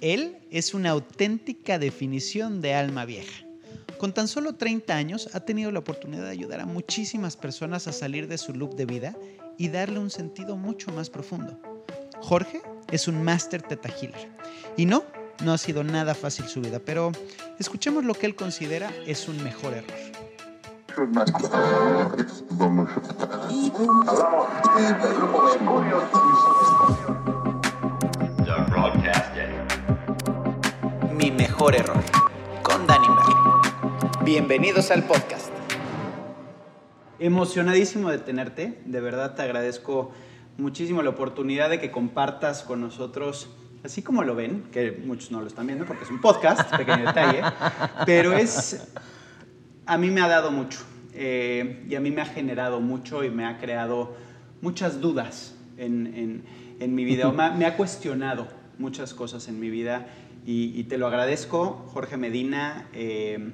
Él es una auténtica definición de alma vieja. Con tan solo 30 años ha tenido la oportunidad de ayudar a muchísimas personas a salir de su loop de vida y darle un sentido mucho más profundo. Jorge es un máster teta healer. Y no, no ha sido nada fácil su vida, pero escuchemos lo que él considera es un mejor error. Mejor error con Danny Merlin. Bienvenidos al podcast. Emocionadísimo de tenerte, de verdad te agradezco muchísimo la oportunidad de que compartas con nosotros, así como lo ven, que muchos no lo están viendo porque es un podcast, pequeño detalle, pero es, a mí me ha dado mucho eh, y a mí me ha generado mucho y me ha creado muchas dudas en, en, mi vida, me, ha cuestionado muchas cosas en mi vida y, te lo agradezco, Jorge Medina. Eh,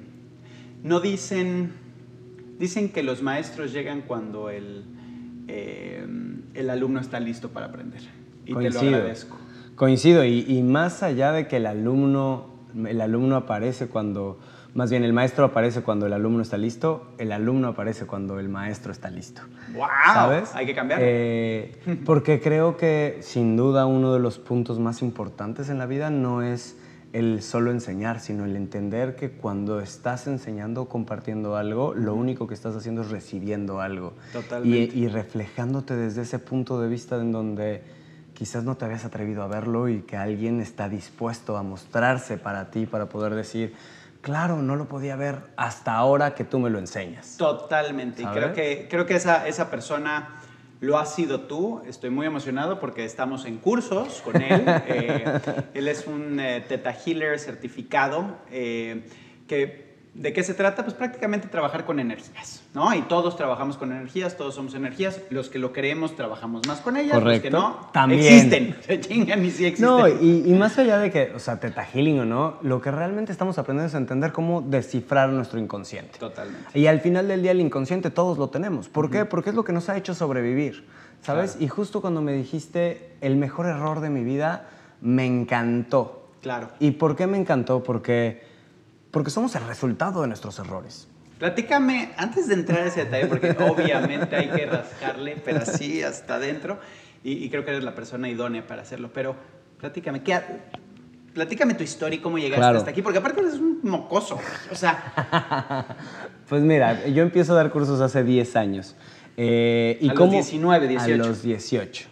no dicen, dicen que los maestros llegan cuando el... Eh, el alumno está listo para aprender. Y te lo agradezco. Coincido, y, más allá de que el alumno, el alumno aparece cuando, más bien el maestro aparece cuando el alumno está listo, el alumno aparece cuando el maestro está listo. ¡Wow! ¿Sabes? Hay que cambiar. Eh, porque creo que sin duda uno de los puntos más importantes en la vida no es el solo enseñar, sino el entender que cuando estás enseñando o compartiendo algo, lo único que estás haciendo es recibiendo algo. Totalmente. Y, reflejándote desde ese punto de vista en donde quizás no te habías atrevido a verlo y que alguien está dispuesto a mostrarse para ti, para poder decir, claro, no lo podía ver hasta ahora que tú me lo enseñas. Totalmente. Y creo que, creo que esa, esa persona lo has sido tú. Estoy muy emocionado porque estamos en cursos con él. Eh, él es un eh, Teta Healer certificado eh, que ¿De qué se trata? Pues prácticamente trabajar con energías, ¿no? Y todos trabajamos con energías, todos somos energías. Los que lo queremos trabajamos más con ellas, los que no, También. existen. Se chingan y sí existen. No, y, y, más allá de que, o sea, teta healing o no, lo que realmente estamos aprendiendo es entender cómo descifrar nuestro inconsciente. Totalmente. Y al final del día el inconsciente todos lo tenemos. ¿Por qué? Porque es lo que nos ha hecho sobrevivir, ¿sabes? Y justo cuando me dijiste el mejor error de mi vida, me encantó. Claro. ¿Y por qué me encantó? Porque porque somos el resultado de nuestros errores. Platícame, antes de entrar a ese detalle, porque obviamente hay que rascarle, pero así hasta adentro, y, creo que eres la persona idónea para hacerlo, pero platícame, ¿qué, platícame tu historia y cómo llegaste hasta aquí, porque aparte eres un mocoso, o sea... pues mira, yo empiezo a dar cursos hace 10 años. Eh, y a los 19, 18. A los 18.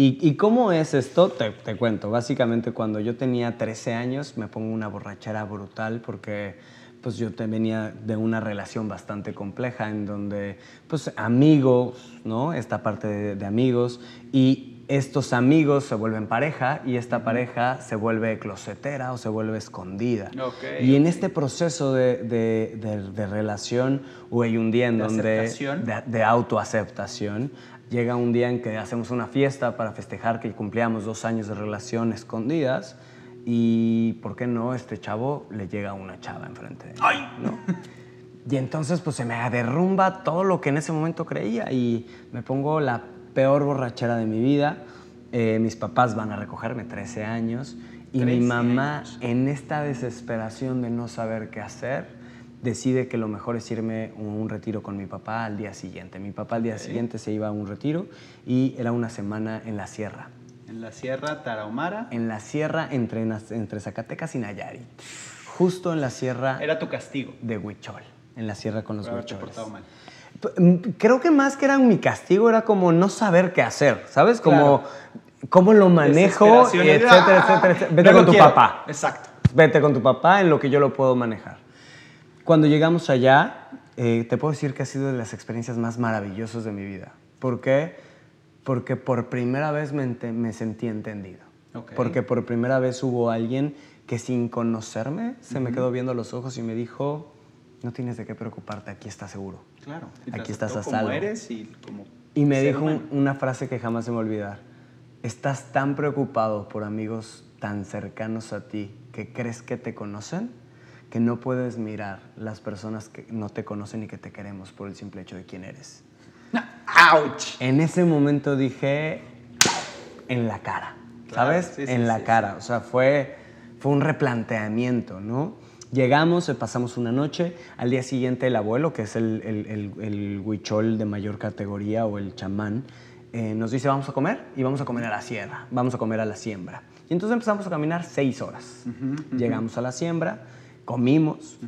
¿Y, cómo es esto? Te, cuento. Básicamente cuando yo tenía 13 años me pongo una borrachera brutal porque pues yo te venía de una relación bastante compleja en donde pues amigos, ¿no? Esta parte de, amigos y estos amigos se vuelven pareja y esta pareja se vuelve closetera o se vuelve escondida. y en este proceso de, de, relación o hay un día en donde de, autoaceptación llega un día en que hacemos una fiesta para festejar que cumplíamos dos años de relación escondidas y, ¿por qué no? Este chavo le llega una chava enfrente de ¡Ay! ¿no? Y entonces pues se me derrumba todo lo que en ese momento creía y me pongo la peor borrachera de mi vida. Eh, mis papás van a recogerme 13 años y mi mamá en esta desesperación de no saber qué hacer decide que lo mejor es irme a un retiro con mi papá al día siguiente. Mi papá al día siguiente se iba a un retiro y era una semana en la sierra. ¿En la sierra Tarahumara? En la sierra entre, entre Zacatecas y Nayarit. Justo en la sierra... Era tu castigo. De Huichol. En la sierra con los Huicholes. creo que más que era mi castigo era como no saber qué hacer, ¿sabes? Como cómo lo manejo, etcétera, etcétera, Vete con tu papá. Exacto. Vete con tu papá en lo que yo lo puedo manejar. Cuando llegamos allá, eh, te puedo decir que ha sido de las experiencias más maravillosas de mi vida. ¿Por qué? Porque por primera vez me, me sentí entendido. Porque por primera vez hubo alguien que sin conocerme se me quedó viendo los ojos y me dijo, no tienes de qué preocuparte, aquí estás seguro. Claro. aquí estás a salvo. eres y como Y me dijo una frase que jamás se me olvidar. Estás tan preocupado por amigos tan cercanos a ti que crees que te conocen que no puedes mirar las personas que no te conocen y que te queremos por el simple hecho de quién eres. ¡Auch! En ese momento dije en la cara, ¿sabes? en la cara. O sea, fue, fue un replanteamiento, ¿no? Llegamos, eh, pasamos una noche, al día siguiente el abuelo, que es el, el, el, el huichol de mayor categoría o el chamán, eh, nos dice vamos a comer y vamos a comer a la sierra, vamos a comer a la siembra. Y entonces empezamos a caminar seis horas. Llegamos a la siembra, comimos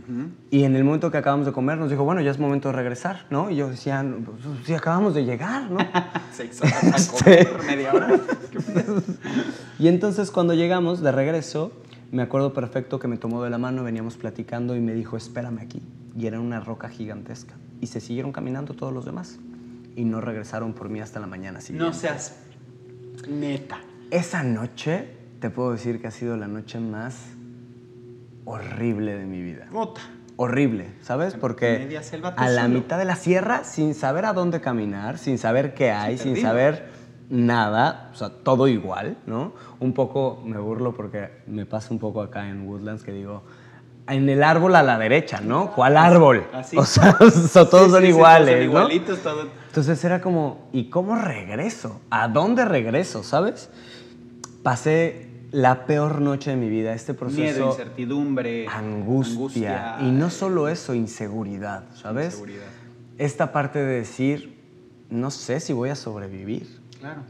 y en el momento que acabamos de comer nos dijo, bueno, ya es momento de regresar, ¿no? Y yo decía, pues, sí, acabamos de llegar, ¿no? seis horas a comer, media hora. y entonces cuando llegamos de regreso, me acuerdo perfecto que me tomó de la mano, veníamos platicando y me dijo, espérame aquí. Y era una roca gigantesca. Y se siguieron caminando todos los demás. Y no regresaron por mí hasta la mañana siguiente. No seas neta. Esa noche, te puedo decir que ha sido la noche más horrible de mi vida. Puta. Horrible, ¿sabes? Porque a la mitad de la sierra, sin saber a dónde caminar, sin saber qué hay, sin saber nada, o sea, todo igual, ¿no? Un poco me burlo porque me pasa un poco acá en Woodlands que digo, en el árbol a la derecha, ¿no? ¿Cuál árbol? Así. O sea, todos Sí, son sí, sí, iguales, todos son ¿no? todo. Entonces era como, ¿y cómo regreso? ¿A dónde regreso? ¿Sabes? Pasé la peor noche de mi vida, este proceso. Miedo, incertidumbre, angustia, y no solo eso, inseguridad, ¿sabes? Inseguridad. Esta parte de decir, no sé si voy a sobrevivir. Claro.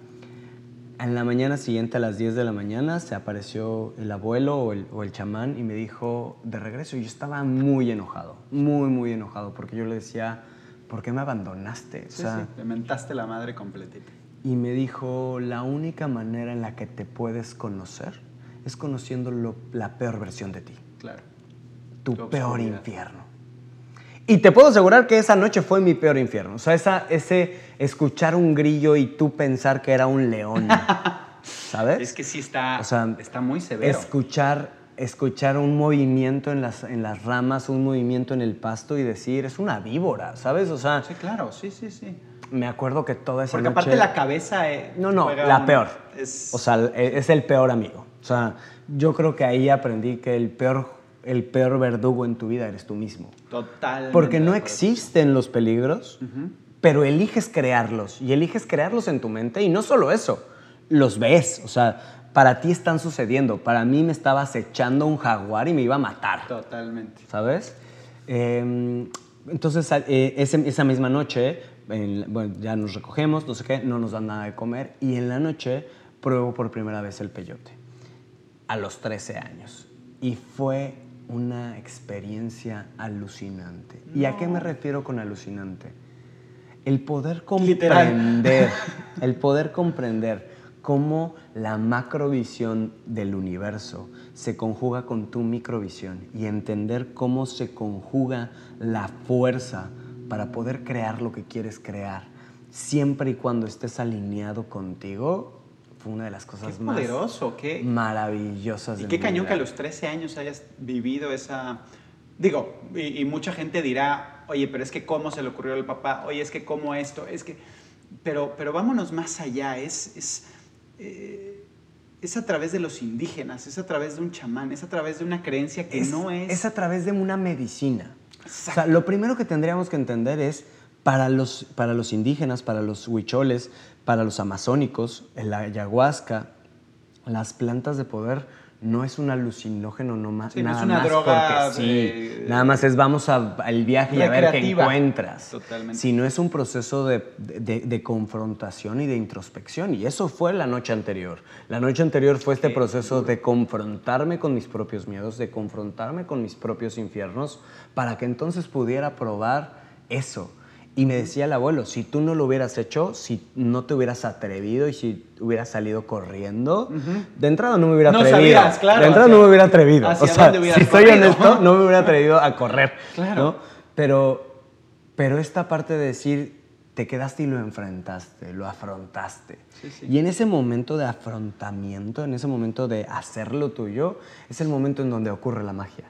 En la mañana siguiente, a las 10 de la mañana, se apareció el abuelo o el, o el chamán y me dijo de regreso. Y yo estaba muy enojado, muy, muy enojado, porque yo le decía, ¿por qué me abandonaste? O Sí, sea, sí, te mentaste la madre completita. Y me dijo, la única manera en la que te puedes conocer es conociendo lo- la peor versión de ti, Claro. tu Tu peor infierno. Y te puedo asegurar que esa noche fue mi peor infierno. O sea, esa, ese escuchar un grillo y tú pensar que era un león. ¿Sabes? Es que sí está, O sea, está muy severo. Escuchar, escuchar un movimiento en las, en las ramas, un movimiento en el pasto y decir, es una víbora, ¿sabes? O sea, Sí, claro, sí, sí, sí. Me acuerdo que toda esa Porque noche... aparte la cabeza... eh, No, no, la un- peor. Es, O sea, e- es el peor amigo. O sea, yo creo que ahí aprendí que el peor, el peor verdugo en tu vida eres tú mismo. totalmente Porque no existen los peligros, pero eliges crearlos. Y eliges crearlos en tu mente. Y no solo eso, los ves. O sea, para ti están sucediendo. Para mí me estaba acechando un jaguar y me iba a matar. Totalmente. ¿sabes? Eh, entonces, eh, ese- esa misma noche, en- bueno, ya nos recogemos, no sé qué, no nos dan nada de comer y en la noche pruebo por primera vez el peyote, a los 13 años. Y fue una experiencia alucinante. ¿Y a qué me refiero con alucinante? El poder Literal. comprender, el poder comprender cómo la macrovisión del universo se conjuga con tu microvisión y entender cómo se conjuga la fuerza para poder crear lo que quieres crear, siempre y cuando estés alineado contigo, fue una de las cosas Qué más poderoso, qué... maravillosas Y qué cañón que a los 13 años hayas vivido esa... Digo, y, y mucha gente dirá, oye, pero es que cómo se le ocurrió al papá, oye, es que cómo esto, es que... Pero, pero vámonos más allá, es, es, eh, es a través de los indígenas, es a través de un chamán, es a través de una creencia que no es... es a través de una medicina. Lo primero que tendríamos que entender es, para los, para los indígenas, para los huicholes, para los amazónicos, la ayahuasca, las plantas de poder, no es un alucinógeno no Sí, no es nada una más droga porque sí. nada más es vamos al viaje y a ver qué encuentras. Totalmente. Sino es un proceso de, de- de confrontación y de introspección. Y eso fue la noche anterior. La noche anterior fue este proceso de confrontarme con mis propios miedos, de confrontarme con mis propios infiernos, para que entonces pudiera probar eso. Y me decía el abuelo, si tú no lo hubieras hecho, si no te hubieras atrevido y si hubieras salido corriendo, de entrada no me hubiera No atrevido. sabías, claro, de entrada no me hubiera atrevido. O sea, si soy honesto, no me hubiera atrevido a correr. Claro. ¿no? Pero, pero esta parte de decir, te quedaste y lo enfrentaste, lo afrontaste. Sí, sí. Y en ese momento de afrontamiento, en ese momento de hacerlo tuyo, es el momento en donde ocurre la magia,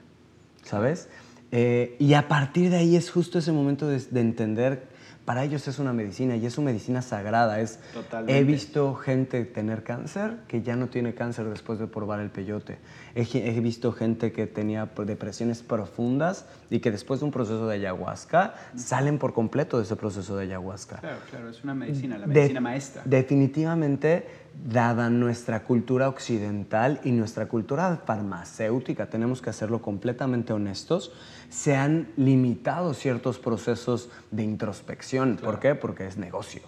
¿sabes? Eh, y a partir de ahí es justo ese momento de, de entender, para ellos es una medicina y es una medicina sagrada. Es, Totalmente. he visto gente tener cáncer que ya no tiene cáncer después de probar el peyote. He, he visto gente que tenía depresiones profundas y que después de un proceso de ayahuasca salen por completo de ese proceso de ayahuasca. Claro, claro, es una medicina, la De- medicina maestra. Definitivamente dada nuestra cultura occidental y nuestra cultura farmacéutica, tenemos que hacerlo completamente honestos, se han limitado ciertos procesos de introspección. ¿Por qué? Porque es negocio.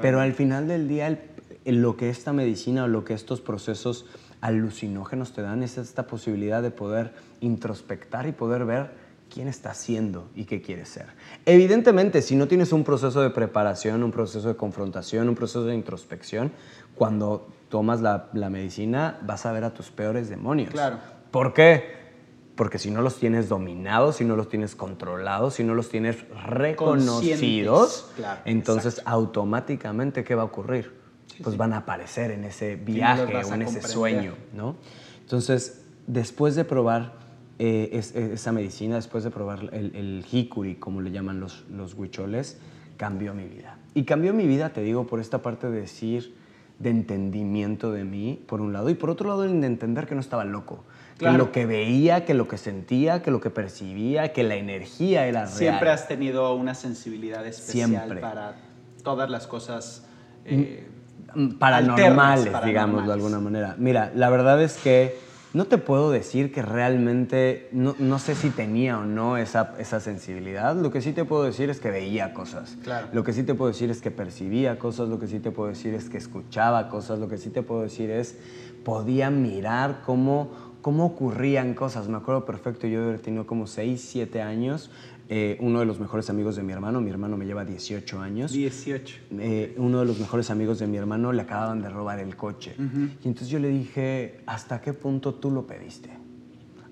Pero al final del día, lo que esta medicina o lo que estos procesos alucinógenos te dan es esta posibilidad de poder introspectar y poder ver quién está haciendo y qué quiere ser. Evidentemente, si no tienes un proceso de preparación, un proceso de confrontación, un proceso de introspección, cuando tomas la, medicina vas a ver a tus peores demonios. Claro. ¿Por qué? Porque si no los tienes dominados, si no los tienes controlados, si no los tienes reconocidos, entonces automáticamente, ¿qué va a ocurrir? pues van a aparecer en ese viaje o en ese sueño, ¿no? Entonces, después de probar eh, esa medicina, después de probar el, el, hikuri, como le llaman los, los huicholes, cambió mi vida. Y cambió mi vida, te digo, por esta parte de decir, de entendimiento de mí, por un lado, y por otro lado, de entender que no estaba loco. Que lo que veía, que lo que sentía, que lo que percibía, que la energía era real. Siempre has tenido una sensibilidad especial para todas las cosas eh, mm, paranormales, digamos de alguna manera. Mira, la verdad es que no te puedo decir que realmente, no, no sé si tenía o no esa, esa, sensibilidad. Lo que sí te puedo decir es que veía cosas. Claro. Lo que sí te puedo decir es que percibía cosas. Lo que sí te puedo decir es que escuchaba cosas. Lo que sí te puedo decir es podía mirar cómo, cómo ocurrían cosas. Me acuerdo perfecto, yo he tenido como 6, 7 años. Eh, uno de los mejores amigos de mi hermano, mi hermano me lleva 18 años. 18. Eh, uno de los mejores amigos de mi hermano le acababan de robar el coche. Y entonces yo le dije, ¿hasta qué punto tú lo pediste?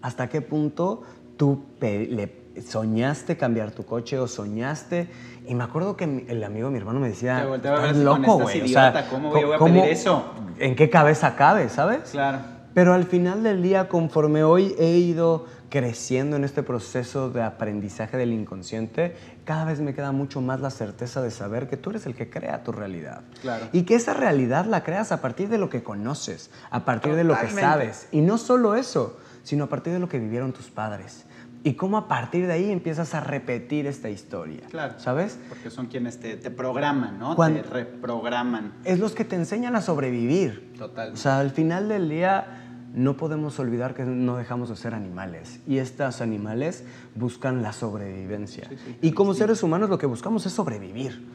¿Hasta qué punto tú le soñaste cambiar tu coche o soñaste? Y me acuerdo que el amigo de mi hermano me decía, estás loco, güey. O sea, ¿cómo voy a pedir eso? ¿En qué cabeza cabe, sabes? Claro. Pero al final del día, conforme hoy he ido creciendo en este proceso de aprendizaje del inconsciente, cada vez me queda mucho más la certeza de saber que tú eres el que crea tu realidad. Claro. Y que esa realidad la creas a partir de lo que conoces, a partir de lo que sabes. Y no solo eso, sino a partir de lo que vivieron tus padres. Y cómo a partir de ahí empiezas a repetir esta historia. Claro. ¿Sabes? Porque son quienes te, programan, ¿no? te reprograman. Es los que te enseñan a sobrevivir. Total. O sea, al final del día no podemos olvidar que no dejamos de ser animales y estos animales buscan la sobrevivencia. y como seres humanos lo que buscamos es sobrevivir.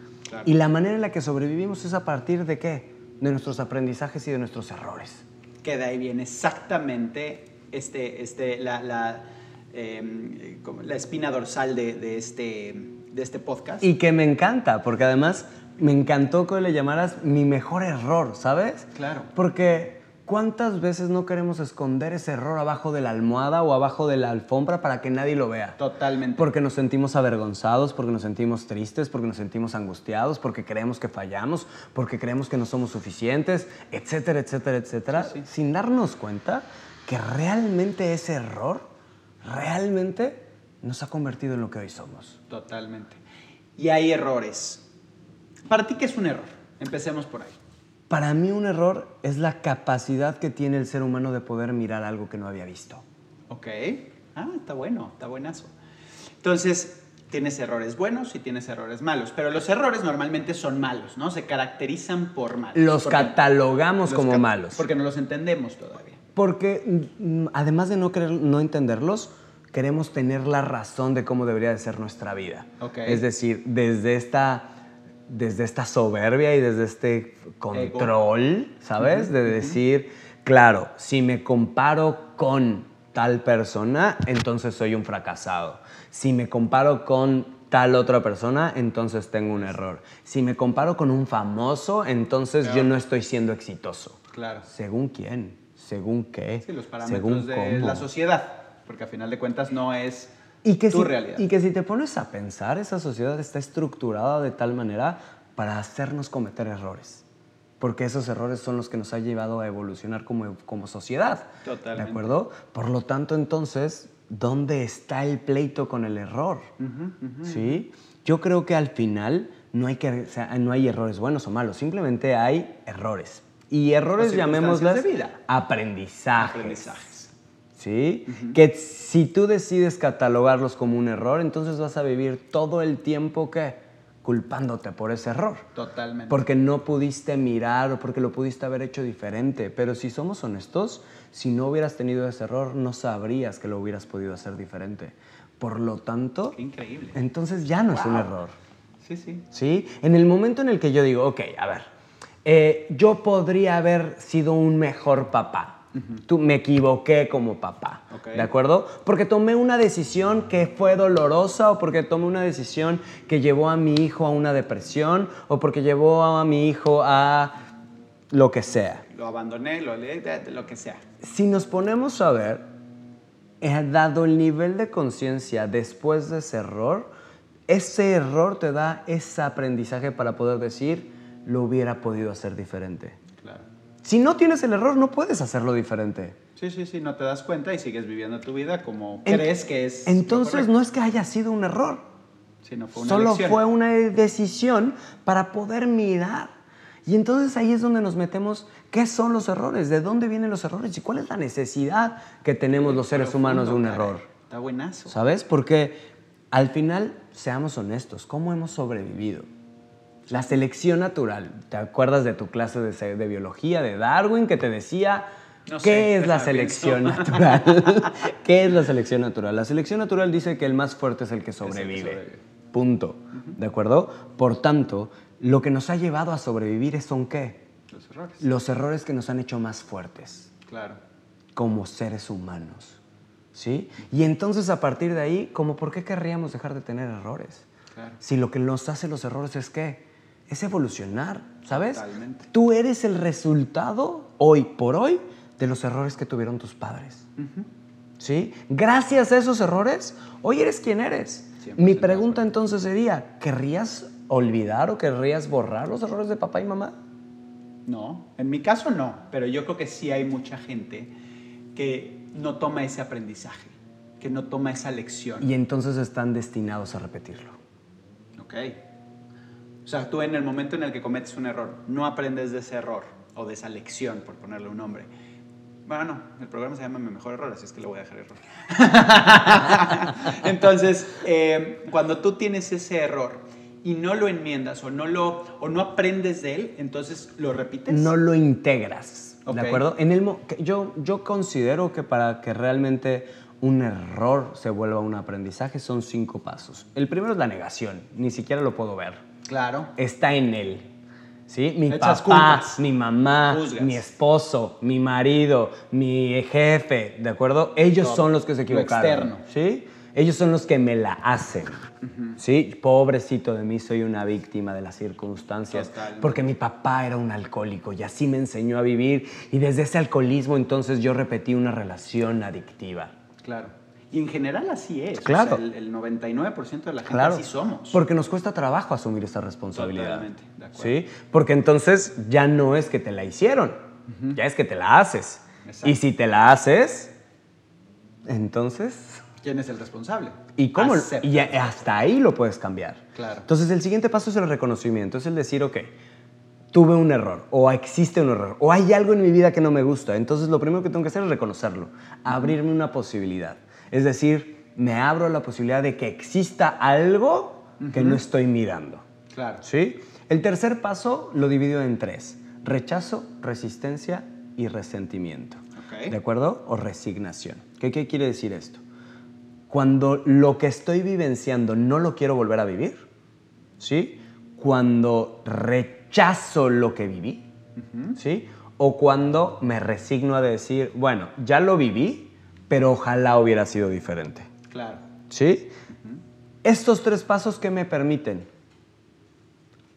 Y la manera en la que sobrevivimos es a partir de qué? De nuestros aprendizajes y de nuestros errores. Que de ahí viene exactamente este, este, la, la, em, la espina dorsal de, este, de este podcast. Y que me encanta, porque además me encantó que le llamaras mi mejor error, ¿sabes? Claro. Porque ¿Cuántas veces no queremos esconder ese error abajo de la almohada o abajo de la alfombra para que nadie lo vea? Totalmente. Porque nos sentimos avergonzados, porque nos sentimos tristes, porque nos sentimos angustiados, porque creemos que fallamos, porque creemos que no somos suficientes, etcétera, etcétera, etcétera, sin darnos cuenta que realmente ese error, realmente nos ha convertido en lo que hoy somos. Totalmente. Y hay errores. ¿Para ti qué es un error? Empecemos por ahí. Para mí un error es la capacidad que tiene el ser humano de poder mirar algo que no había visto. Ok. Ah, está bueno, está buenazo. Entonces, tienes errores buenos y tienes errores malos, pero los errores normalmente son malos, ¿no? Se caracterizan por malos. Los catalogamos como malos. Porque no los entendemos todavía. Porque mm, además de no, querer, no entenderlos, queremos tener la razón de cómo debería de ser nuestra vida. Okay. Es decir, desde esta desde esta soberbia y desde este control, ¿sabes? De decir, claro, si me comparo con tal persona, entonces soy un fracasado. Si me comparo con tal otra persona, entonces tengo un error. Si me comparo con un famoso, entonces yo no estoy siendo exitoso. Claro. ¿Según quién? ¿Según qué? Sí, los parámetros Según de la sociedad, porque a final de cuentas no es y que tu si, realidad. Y que si te pones a pensar, esa sociedad está estructurada de tal manera para hacernos cometer errores. Porque esos errores son los que nos han llevado a evolucionar como, como sociedad. Totalmente. ¿De acuerdo? Por lo tanto, entonces, ¿dónde está el pleito con el error? ¿Sí? Yo creo que al final no hay, que, no hay errores buenos o malos, simplemente hay errores. Y errores llamémoslas aprendizajes. Aprendizajes. ¿Sí? Que si tú decides catalogarlos como un error, entonces vas a vivir todo el tiempo que culpándote por ese error. Totalmente. Porque no pudiste mirar o porque lo pudiste haber hecho diferente. Pero si somos honestos, si no hubieras tenido ese error, no sabrías que lo hubieras podido hacer diferente. Por lo tanto, Qué increíble. entonces ya no es un error. Sí, sí. ¿Sí? En el momento en el que yo digo, ok, a ver, eh, yo podría haber sido un mejor papá. Tú, me equivoqué como papá, Ok. ¿de acuerdo? Porque tomé una decisión que fue dolorosa o porque tomé una decisión que llevó a mi hijo a una depresión o porque llevó a mi hijo a lo que sea. Lo abandoné, lo lo que sea. Si nos ponemos a ver, eh, dado el nivel de conciencia después de ese error, ese error te da ese aprendizaje para poder decir, lo hubiera podido hacer diferente. Si no tienes el error, no puedes hacerlo diferente. Sí, sí, sí, no te das cuenta y sigues viviendo tu vida como Ent- crees que es. Entonces no es que haya sido un error, Sino fue una solo elección. fue una decisión para poder mirar. Y entonces ahí es donde nos metemos, ¿qué son los errores? ¿De dónde vienen los errores? ¿Y cuál es la necesidad que tenemos los seres Profundo, humanos de un caray. error? Está buenazo. ¿Sabes? Porque al final, seamos honestos, ¿cómo hemos sobrevivido? La selección natural. ¿Te acuerdas de tu clase de, biología de Darwin que te decía No qué sé, es la selección pienso. natural? ¿Qué es la selección natural? La selección natural dice que el más fuerte es el que el que sobrevive. Punto. ¿De acuerdo? Por tanto, lo que nos ha llevado a sobrevivir son qué? Los errores. Los errores que nos han hecho más fuertes Claro. como seres humanos. ¿Sí? Y entonces a partir de ahí, ¿cómo por qué querríamos dejar de tener errores? Claro. Si lo que nos hace los errores es qué? Es evolucionar, ¿sabes? Totalmente. Tú eres el resultado, hoy por hoy, de los errores que tuvieron tus padres. ¿Sí? Gracias a esos errores, hoy eres quien eres. 100% Mi pregunta entonces sería, ¿querrías olvidar o querrías borrar los errores de papá y mamá? No, en mi caso no, pero yo creo que sí hay mucha gente que no toma ese aprendizaje, que no toma esa lección. Y entonces están destinados a repetirlo. Ok. O sea, tú en el momento en el que cometes un error, no aprendes de ese error o de esa lección, por ponerle un nombre. Bueno, no, el programa se llama Mi Mejor Error, así es que le voy a dejar error. Entonces, eh, cuando tú tienes ese error y no lo enmiendas o no, lo, o no aprendes de él, entonces lo repites. no lo integras. Ok. ¿De acuerdo? En el, yo, yo considero que para que realmente un error se vuelva un aprendizaje son cinco pasos. El primero es la negación, ni siquiera lo puedo ver. Claro. Está en él. ¿Sí? Mi Echas papá, culpas. mi mamá, Juzgas. mi esposo, mi marido, mi jefe, ¿de acuerdo? Ellos Todo. son los que se Lo equivocaron. externo. ¿Sí? Ellos son los que me la hacen. ¿Sí? Pobrecito de mí, soy una víctima de las circunstancias. Porque mi papá era un alcohólico y así me enseñó a vivir. Y desde ese alcoholismo entonces yo repetí una relación adictiva. Claro. Y en general así es. Claro. O sea, el, el 99% de la gente Claro. así somos. Porque nos cuesta trabajo asumir esta responsabilidad. Totalmente, de acuerdo. ¿Sí? Porque entonces ya no es que te la hicieron, ya es que te la haces. Exacto. Y si te la haces, entonces. ¿Quién es el responsable? ¿Y cómo? Acepta. Y hasta ahí lo puedes cambiar. Claro. Entonces el siguiente paso es el reconocimiento, es el decir, ok, tuve un error, o existe un error, o hay algo en mi vida que no me gusta. Entonces lo primero que tengo que hacer es reconocerlo, abrirme una posibilidad. Es decir, me abro a la posibilidad de que exista algo que no estoy mirando. Claro. ¿Sí? El tercer paso lo divido en tres. Rechazo, resistencia y resentimiento. ¿De acuerdo? O resignación. ¿Qué, ¿Qué quiere decir esto? Cuando lo que estoy vivenciando no lo quiero volver a vivir, ¿sí? Cuando rechazo lo que viví, ¿sí? O cuando me resigno a decir, bueno, ya lo viví, pero ojalá hubiera sido diferente. Claro. ¿Sí? Estos tres pasos que me permiten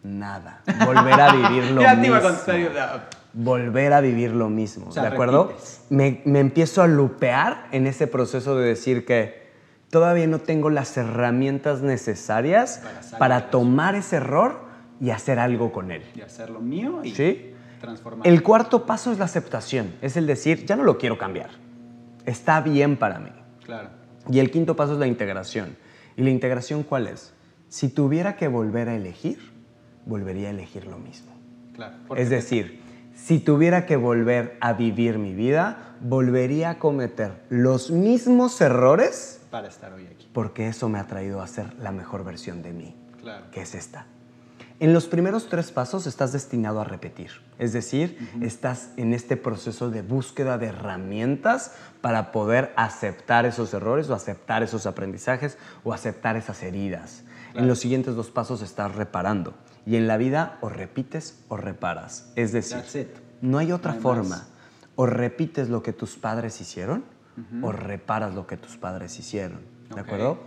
nada, volver a vivir lo mismo. Volver a vivir lo mismo, O sea, ¿de acuerdo? Me, me empiezo a lupear en ese proceso de decir que todavía no tengo las herramientas necesarias Para tomar ese error y hacer algo con él. y hacerlo mío y ¿Sí? transformar. El cuarto paso es la aceptación, es el decir, ya no lo quiero cambiar, está bien para mí. Claro. Y el quinto paso es la integración. ¿Y la integración cuál es? Si tuviera que volver a elegir, volvería a elegir lo mismo. Claro. Es decir, si tuviera que volver a vivir mi vida, volvería a cometer los mismos errores Para estar hoy aquí. porque eso me ha traído a ser la mejor versión de mí, Claro. que es esta. En los primeros tres pasos estás destinado a repetir, es decir, estás en este proceso de búsqueda de herramientas para poder aceptar esos errores o aceptar esos aprendizajes o aceptar esas heridas. En los siguientes dos pasos estás reparando. Y en la vida o repites o reparas, es decir, no hay otra forma. O repites lo que tus padres hicieron o reparas lo que tus padres hicieron, ¿de acuerdo?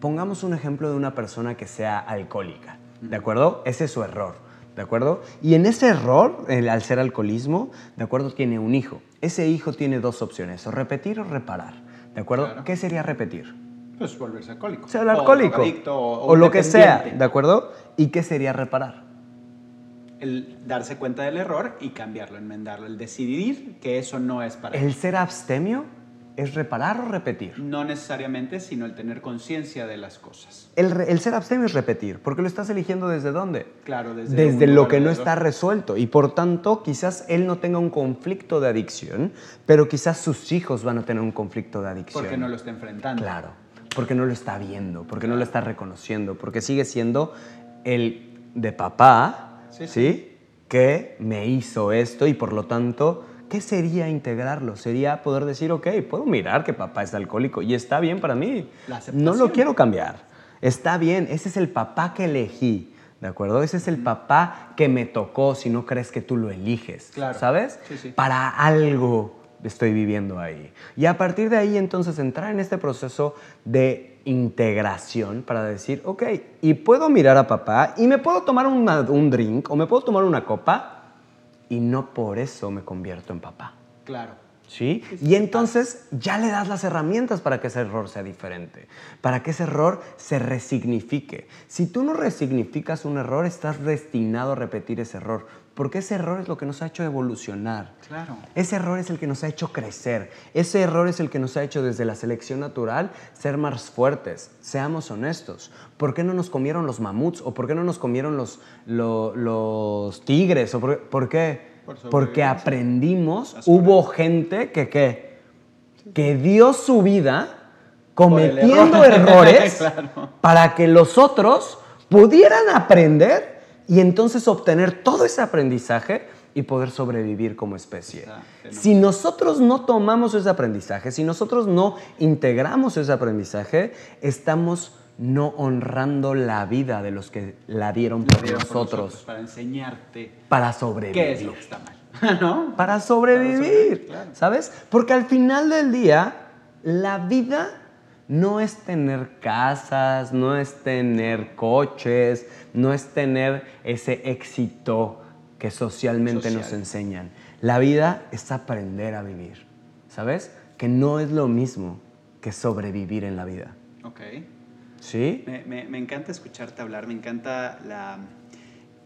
Pongamos un ejemplo de una persona que sea alcohólica. ¿De acuerdo? Ese es su error, ¿de acuerdo? Y en ese error, al ser alcoholismo, ¿de acuerdo? Tiene un hijo. Ese hijo tiene dos opciones, o repetir o reparar, ¿de acuerdo? ¿Qué sería repetir? Pues volverse alcohólico. Ser alcohólico. O, o, lo que sea, ¿de acuerdo? ¿Y qué sería reparar? El darse cuenta del error y cambiarlo, enmendarlo, el decidir que eso no es para El ser abstemio ¿Es reparar o repetir? No necesariamente, sino el tener conciencia de las cosas. El, ser abstemio es repetir, porque lo estás eligiendo desde dónde? Claro, desde, desde lo que no está resuelto. Y por tanto, quizás él no tenga un conflicto de adicción, pero quizás sus hijos van a tener un conflicto de adicción. Porque no lo está enfrentando. Claro, porque no lo está viendo, porque no lo está reconociendo, porque sigue siendo el de papá, ¿sí? Que me hizo esto y por lo tanto ¿Qué sería integrarlo? Sería poder decir, ok, puedo mirar que papá es alcohólico y está bien para mí. No lo quiero cambiar. Está bien, ese es el papá que elegí. ¿De acuerdo? Ese es el papá que me tocó si no crees que tú lo eliges. Claro. ¿Sabes? Sí, sí. Para algo estoy viviendo ahí. Y a partir de ahí entonces entrar en este proceso de integración para decir, ok, y puedo mirar a papá y me puedo tomar un drink o me puedo tomar una copa y no por eso me convierto en papá. Claro. ¿Sí? Y entonces ya le das las herramientas para que ese error sea diferente, para que ese error se resignifique. Si tú no resignificas un error, estás destinado a repetir ese error, porque ese error es lo que nos ha hecho evolucionar. Claro. Ese error es el que nos ha hecho crecer. Ese error es el que nos ha hecho desde la selección natural ser más fuertes. Seamos honestos. ¿Por qué no nos comieron los mamuts? ¿O por qué no nos comieron los, los, tigres? ¿O por, qué? Porque aprendimos, hubo gente que, ¿qué? que dio su vida cometiendo errores para que los otros pudieran aprender y entonces obtener todo ese aprendizaje y poder sobrevivir como especie. Si nosotros no tomamos ese aprendizaje, si nosotros no integramos ese aprendizaje, estamos no honrando la vida de los que la dieron por, nosotros, Para enseñarte. Para sobrevivir. ¿Qué es lo que está mal? ¿No? Para sobrevivir, ¿sabes? Porque al final del día, la vida no es tener casas, no es tener coches, no es tener ese éxito que socialmente nos enseñan. La vida es aprender a vivir, ¿sabes? Que no es lo mismo que sobrevivir en la vida. Ok. ¿Sí? Me, encanta escucharte hablar, me encanta la,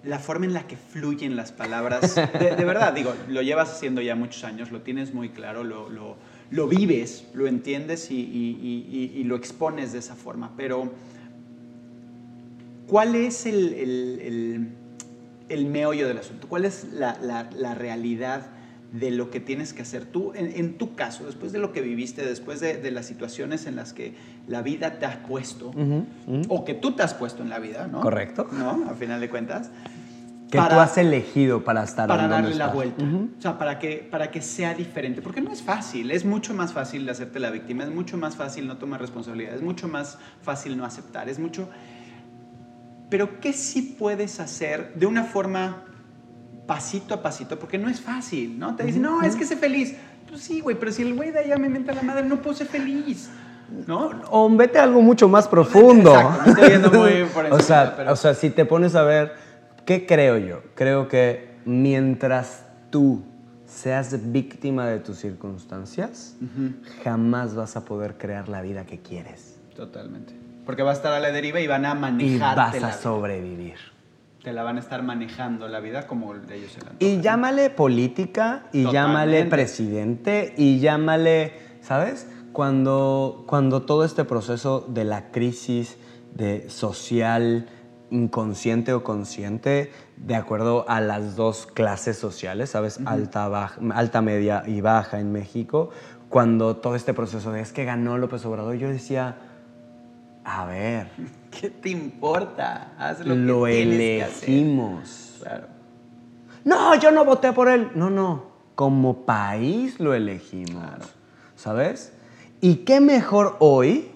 la, forma en la que fluyen las palabras. De, verdad, digo, lo llevas haciendo ya muchos años, lo tienes muy claro, lo lo vives, lo entiendes y, lo expones de esa forma. Pero, ¿cuál es el, meollo del asunto? ¿Cuál es la, realidad de lo que tienes que hacer tú en, tu caso, después de lo que viviste, después de, las situaciones en las que la vida te ha puesto, o que tú te has puesto en la vida, ¿no? Correcto. ¿No? A final de cuentas que tú has elegido para estar para darle la vuelta. O sea para que para que sea diferente porque no es fácil es mucho más fácil hacerte la víctima es mucho más fácil no tomar responsabilidad es mucho más fácil no aceptar es mucho pero qué sí puedes hacer de una forma pasito a pasito porque no es fácil no te dicen no es que sé feliz pues sí güey pero si el güey de allá me menta la madre no puedo ser feliz ¿No? O vete a algo mucho más profundo. Exacto, me estoy yendo muy por encima, o, sea, o sea, si te pones a ver ¿Qué creo yo? Creo que mientras tú seas víctima de tus circunstancias, jamás vas a poder crear la vida que quieres. Totalmente. Porque va a estar a la deriva y van a manejar. Y vas a sobrevivir. Te la van a estar manejando la vida como ellos se la Y llámale política, y llámale presidente, y llámale, ¿sabes? Cuando, cuando todo este proceso de la crisis de social, inconsciente o consciente de acuerdo a las dos clases sociales, ¿sabes? alta, alta, media y baja en México. Cuando todo este proceso de es que ganó López Obrador, yo decía, A ver, ¿Qué te importa? Haz lo, lo, que tienes que hacer. elegimos. Claro. No, yo no voté por él. No, no. Como país lo elegimos. ¿Sabes? ¿Y qué mejor hoy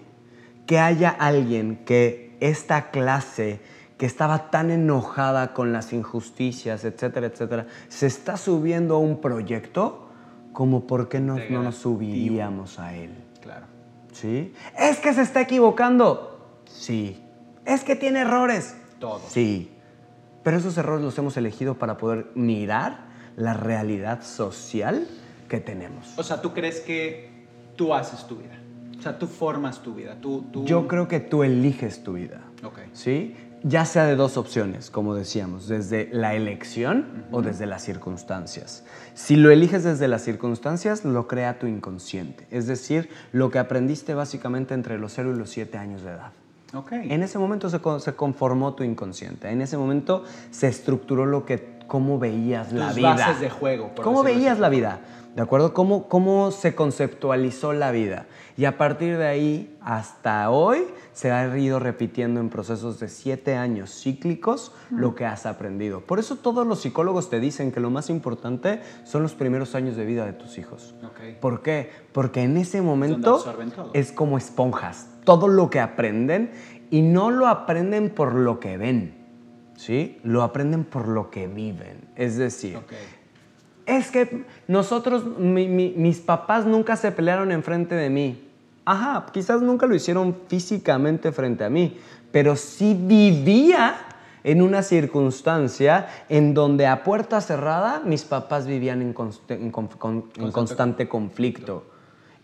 que haya alguien que esta clase que estaba tan enojada con las injusticias, etcétera, etcétera, se está subiendo a un proyecto como por qué no, no nos subiríamos a él? Claro. ¿Sí? Es que se está equivocando. Sí. Es que tiene errores. Todos. Sí. Pero esos errores los hemos elegido para poder mirar la realidad social que tenemos. O sea, ¿tú crees que tú haces tu vida? O sea, tú formas tu vida. Tú, tú... Yo creo que tú eliges tu vida. Ok. ¿Sí? Ya sea de dos opciones, como decíamos, desde la elección o desde las circunstancias. Si lo eliges desde las circunstancias, lo crea tu inconsciente. Es decir, lo que aprendiste básicamente entre los 0 y los 7 años de edad. Ok. En ese momento se conformó tu inconsciente. En ese momento se estructuró lo que, cómo veías la Tus vida. bases de juego, por ¿Cómo veías así. la vida? ¿De acuerdo? ¿Cómo, ¿Cómo se conceptualizó la vida? Y a partir de ahí hasta hoy se ha ido repitiendo en procesos de siete años cíclicos lo que has aprendido. Por eso todos los psicólogos te dicen que lo más importante son los primeros años de vida de tus hijos. ¿Por qué? Porque en ese momento es como esponjas. Todo lo que aprenden y no lo aprenden por lo que ven, ¿sí? Lo aprenden por lo que viven. Es decir, es que nosotros, mi- mi- mis papás nunca se pelearon enfrente de mí. Ajá, quizás nunca lo hicieron físicamente frente a mí, pero sí vivía en una circunstancia en donde a puerta cerrada mis papás vivían en, const- en conf- con- en constante conflicto.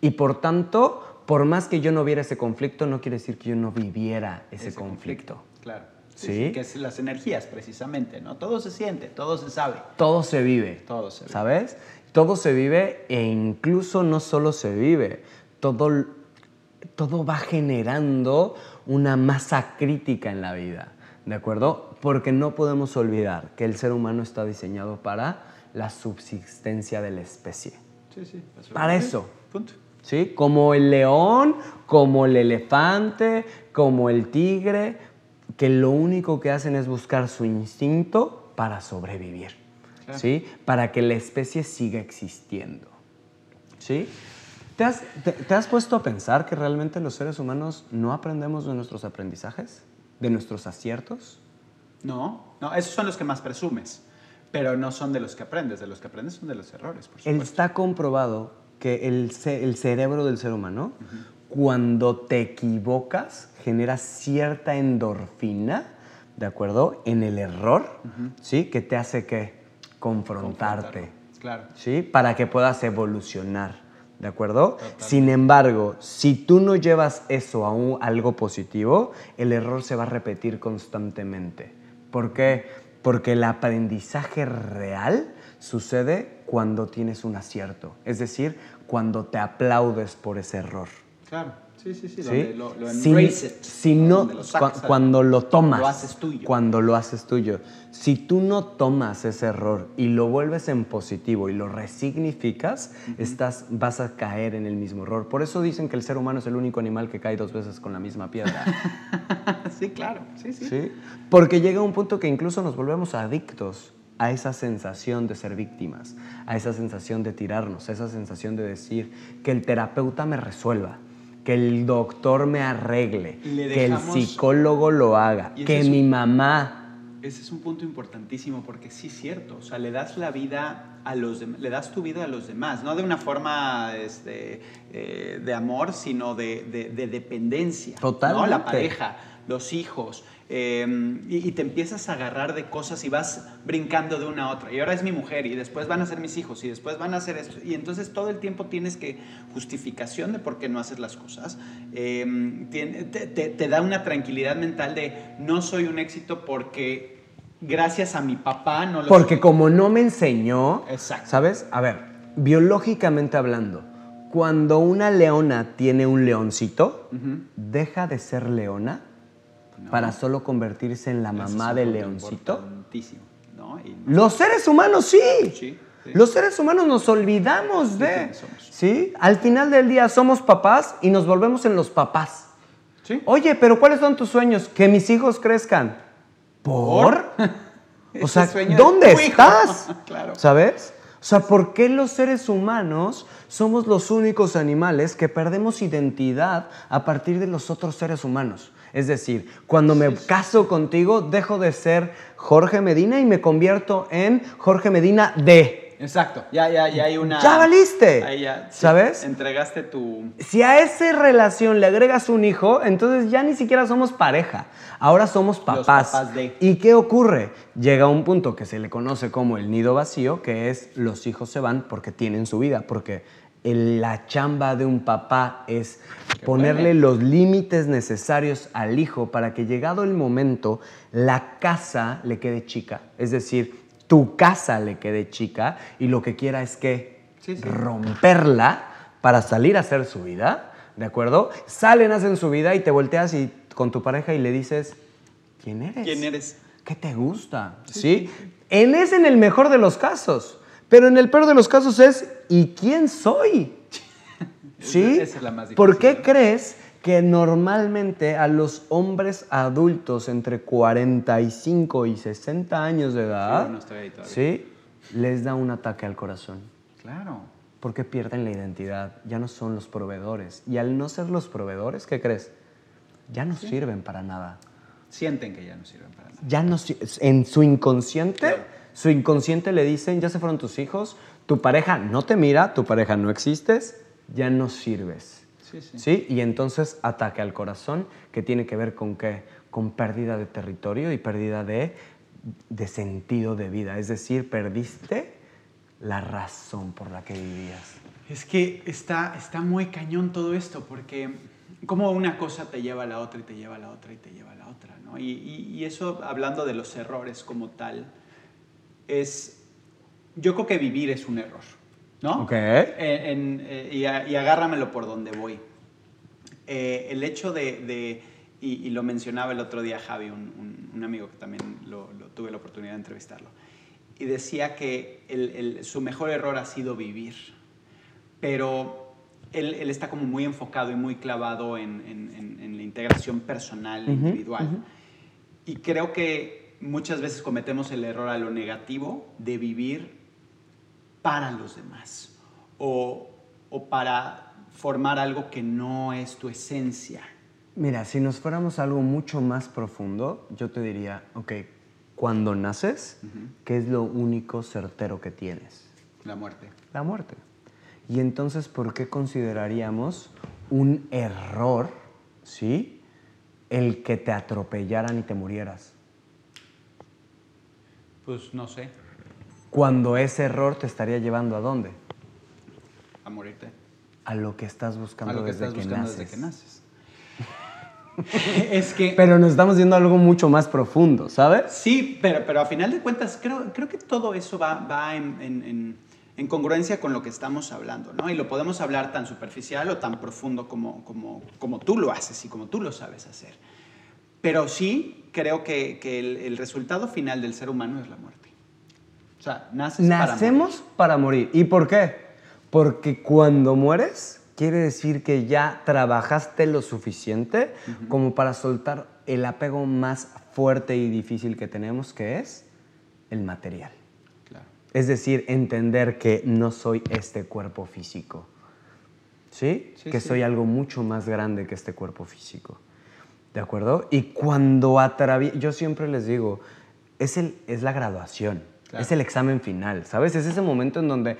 Y por tanto, por más que yo no viera ese conflicto, no quiere decir que yo no viviera ese, conflicto. Claro. ¿Sí? Que es las energías, precisamente, ¿no? Todo se siente, todo se sabe. Todo se vive. Todo se vive. ¿Sabes? Todo se vive e incluso no solo se vive, todo, todo va generando una masa crítica en la vida, ¿de acuerdo? Porque no podemos olvidar que el ser humano está diseñado para la subsistencia de la especie. Sí, sí. Para eso. Punto. ¿Sí? Como el león, como el elefante, como el tigre, que lo único que hacen es buscar su instinto para sobrevivir. Claro. ¿Sí? Para que la especie siga existiendo. ¿Sí? ¿Te has, te- te has puesto a pensar que realmente los seres humanos no aprendemos de nuestros aprendizajes? ¿De nuestros aciertos? No, no, esos son los que más presumes, pero no son de los que aprendes, de los que aprendes son de los errores, por supuesto. Está comprobado que el, ce- el cerebro del ser humano, cuando te equivocas, genera cierta endorfina, ¿de acuerdo? En el error, ¿sí? Que te hace que confrontarte, Claro. ¿sí? Para que puedas evolucionar, ¿de acuerdo? Sin embargo, si tú no llevas eso a un- algo positivo, el error se va a repetir constantemente. ¿Por qué? Porque el aprendizaje real sucede cuando tienes un acierto, es decir, cuando te aplaudes por ese error. Claro, sí, sí, sí, ¿sí? lo, lo Si- it, si no, lo sacas al- cuando lo tomas, Lo haces tuyo. cuando lo haces tuyo. Si tú no tomas ese error y lo vuelves en positivo y lo resignificas, estás, vas a caer en el mismo error. Por eso dicen que el ser humano es el único animal que cae dos veces con la misma piedra. sí, claro, sí, sí. ¿sí? Porque llega un punto que incluso nos volvemos adictos a esa sensación de ser víctimas, a esa sensación de tirarnos, a esa sensación de decir que el terapeuta me resuelva, que el doctor me arregle, que el psicólogo lo haga, que un- mi mamá... Ese es un punto importantísimo porque sí es cierto, o sea, le das la vida a los demás, le das tu vida a los demás, no de una forma este, eh, de amor, sino de, de- de dependencia. ¿no? Totalmente. La pareja, los hijos, eh, y, y te empiezas a agarrar de cosas y vas brincando de una a otra. Y ahora es mi mujer, y después van a ser mis hijos, y después van a ser esto. Y entonces todo el tiempo tienes que justificación de por qué no haces las cosas. Eh, tiene- te, te- te da una tranquilidad mental de no soy un éxito porque gracias a mi papá no lo Porque como no me enseñó, Exacto. ¿sabes? A ver, biológicamente hablando, cuando una leona tiene un leoncito, deja de ser leona No. para solo convertirse en la mamá del leoncito. ¿no? Y- Los seres humanos sí. Sí, sí. Los seres humanos nos olvidamos de. Sí, somos. ¿Sí? Al final del día somos papás y nos volvemos en los papás. Sí. Oye, pero ¿cuáles son tus sueños? Que mis hijos crezcan. ¿Por? o sea, ¿dónde estás? Claro. ¿Sabes? O sea, ¿por qué los seres humanos somos los únicos animales que perdemos identidad a partir de los otros seres humanos? Es decir, cuando me caso contigo, dejo de ser Jorge Medina y me convierto en Jorge Medina de. Exacto. Ya, ya, ya hay una. ¡Ya valiste! Ahí ya, sí, ¿Sabes? Entregaste tu. Si a esa relación le agregas un hijo, entonces ya ni siquiera somos pareja. Ahora somos papás. papás de. ¿Y qué ocurre? Llega un punto que se le conoce como el nido vacío, que es los hijos se van porque tienen su vida, porque el- la chamba de un papá es ponerle los límites necesarios al hijo para que llegado el momento la casa le quede chica. Es decir, tu casa le quede chica y lo que quiera es que Sí, sí. romperla para salir a hacer su vida, ¿de acuerdo? Salen, hacen su vida y te volteas y, con tu pareja y le dices, ¿quién eres? ¿Quién eres? ¿Qué te gusta? ¿Sí? En ese en el mejor de los casos. Pero en el peor de los casos es, ¿y quién soy? ¿Sí? Esa es la más ¿Por difícil, qué ¿no? crees que normalmente a los hombres adultos entre 45 y 60 años de edad, Sí, no estoy ahí. ¿sí? les da un ataque al corazón? Claro. Porque pierden la identidad, ya no son los proveedores. Y al no ser los proveedores, ¿qué crees? Ya no sirven para nada. Sienten que ya no sirven para nada. Ya no en su inconsciente, Claro. Su inconsciente le dicen, ya se fueron tus hijos, tu pareja no te mira, tu pareja no existes, ya no sirves. Sí, sí. ¿Sí? Y entonces ataque al corazón, que tiene que ver con qué? Con pérdida de territorio y pérdida de, de sentido de vida. Es decir, perdiste la razón por la que vivías. Es que está, está muy cañón todo esto, porque como una cosa te lleva a la otra y te lleva a la otra y te lleva a la otra, ¿no? Y, y- y eso, hablando de los errores como tal, es, yo creo que vivir es un error, ¿no? Ok. En- en- eh, y, a- y agárramelo por donde voy. Eh, el hecho de, de- y, y lo mencionaba el otro día Javi, un, un- un amigo que también lo, lo tuve la oportunidad de entrevistarlo, y decía que el- el- su mejor error ha sido vivir, pero él, él está como muy enfocado y muy clavado en, en- en- en la integración personal, Ujú, individual. Y creo que muchas veces cometemos el error a lo negativo de vivir para los demás o, o para formar algo que no es tu esencia. Mira, si nos fuéramos a algo mucho más profundo, yo te diría, ok, cuando naces, ¿qué es lo único certero que tienes? La muerte. La muerte. Y entonces, ¿por qué consideraríamos un error, sí, el que te atropellaran y te murieras? Pues no sé, Cuando ese error te estaría llevando a dónde? a morirte. A lo que estás buscando A lo que desde estás que buscando naces. desde que naces. es que... Pero nos estamos yendo a algo mucho más profundo, ¿sabes? Sí, pero, pero a final de cuentas creo, creo que todo eso va, va en, en- en- en congruencia con lo que estamos hablando, ¿no? Y lo podemos hablar tan superficial o tan profundo como, como, como tú lo haces y como tú lo sabes hacer. Pero sí creo que, que el, el resultado final del ser humano es la muerte. O sea, naces para Nacemos morir. para morir. ¿Y por qué? Porque cuando mueres, quiere decir que ya trabajaste lo suficiente como para soltar el apego más fuerte y difícil que tenemos, que es el material. Claro. Es decir, entender que no soy este cuerpo físico. ¿Sí? Sí, que sí. soy algo mucho más grande que este cuerpo físico. ¿De acuerdo? Y cuando atravieso, yo siempre les digo, es, el, es la graduación, Claro. es el examen final, ¿sabes? Es ese momento en donde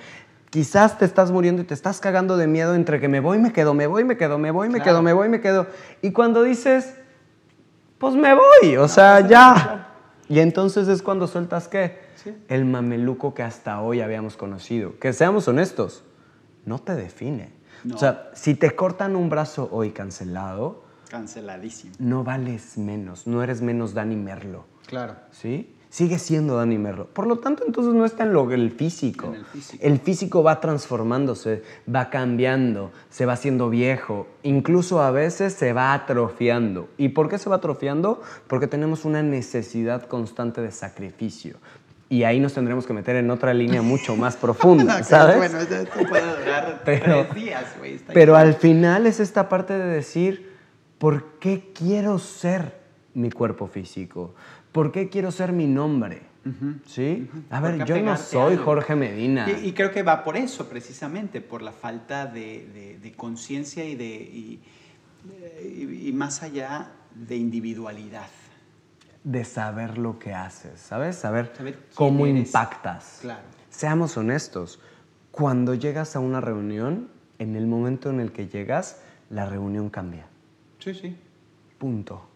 quizás te estás muriendo y te estás cagando de miedo entre que me voy, me quedo, me voy, me quedo, me voy, me Claro. quedo, me voy, me quedo. Y cuando dices, pues me voy, o sea, pasa ya. Y entonces es cuando sueltas qué? Sí. El mameluco que hasta hoy habíamos conocido. Que seamos honestos, no te define. No. O sea, si te cortan un brazo hoy cancelado, Canceladísimo. no vales menos, no eres menos Dani Merlo, Claro. ¿sí? Sigues siendo Dani Merlo. Por lo tanto, entonces no está en lo el físico. En el físico. El físico va transformándose, va cambiando, se va haciendo viejo, incluso a veces se va atrofiando. ¿Y por qué se va atrofiando? Porque tenemos una necesidad constante de sacrificio. Y ahí nos tendremos que meter en otra línea mucho más profunda, ¿sabes? Bueno, esto puede durar Pero- tres días, güey. Pero al final es esta parte de decir, ¿por qué quiero ser mi cuerpo físico? ¿Por qué quiero ser mi nombre? ¿Sí? A ver, yo no soy Jorge Medina. Y, creo que va por eso, precisamente, por la falta de, conciencia y, de, y, más allá de individualidad. De saber lo que haces, ¿sabes? Saber, cómo impactas. Claro. Seamos honestos, cuando llegas a una reunión, en el momento en el que llegas, la reunión cambia. Sí, sí. Punto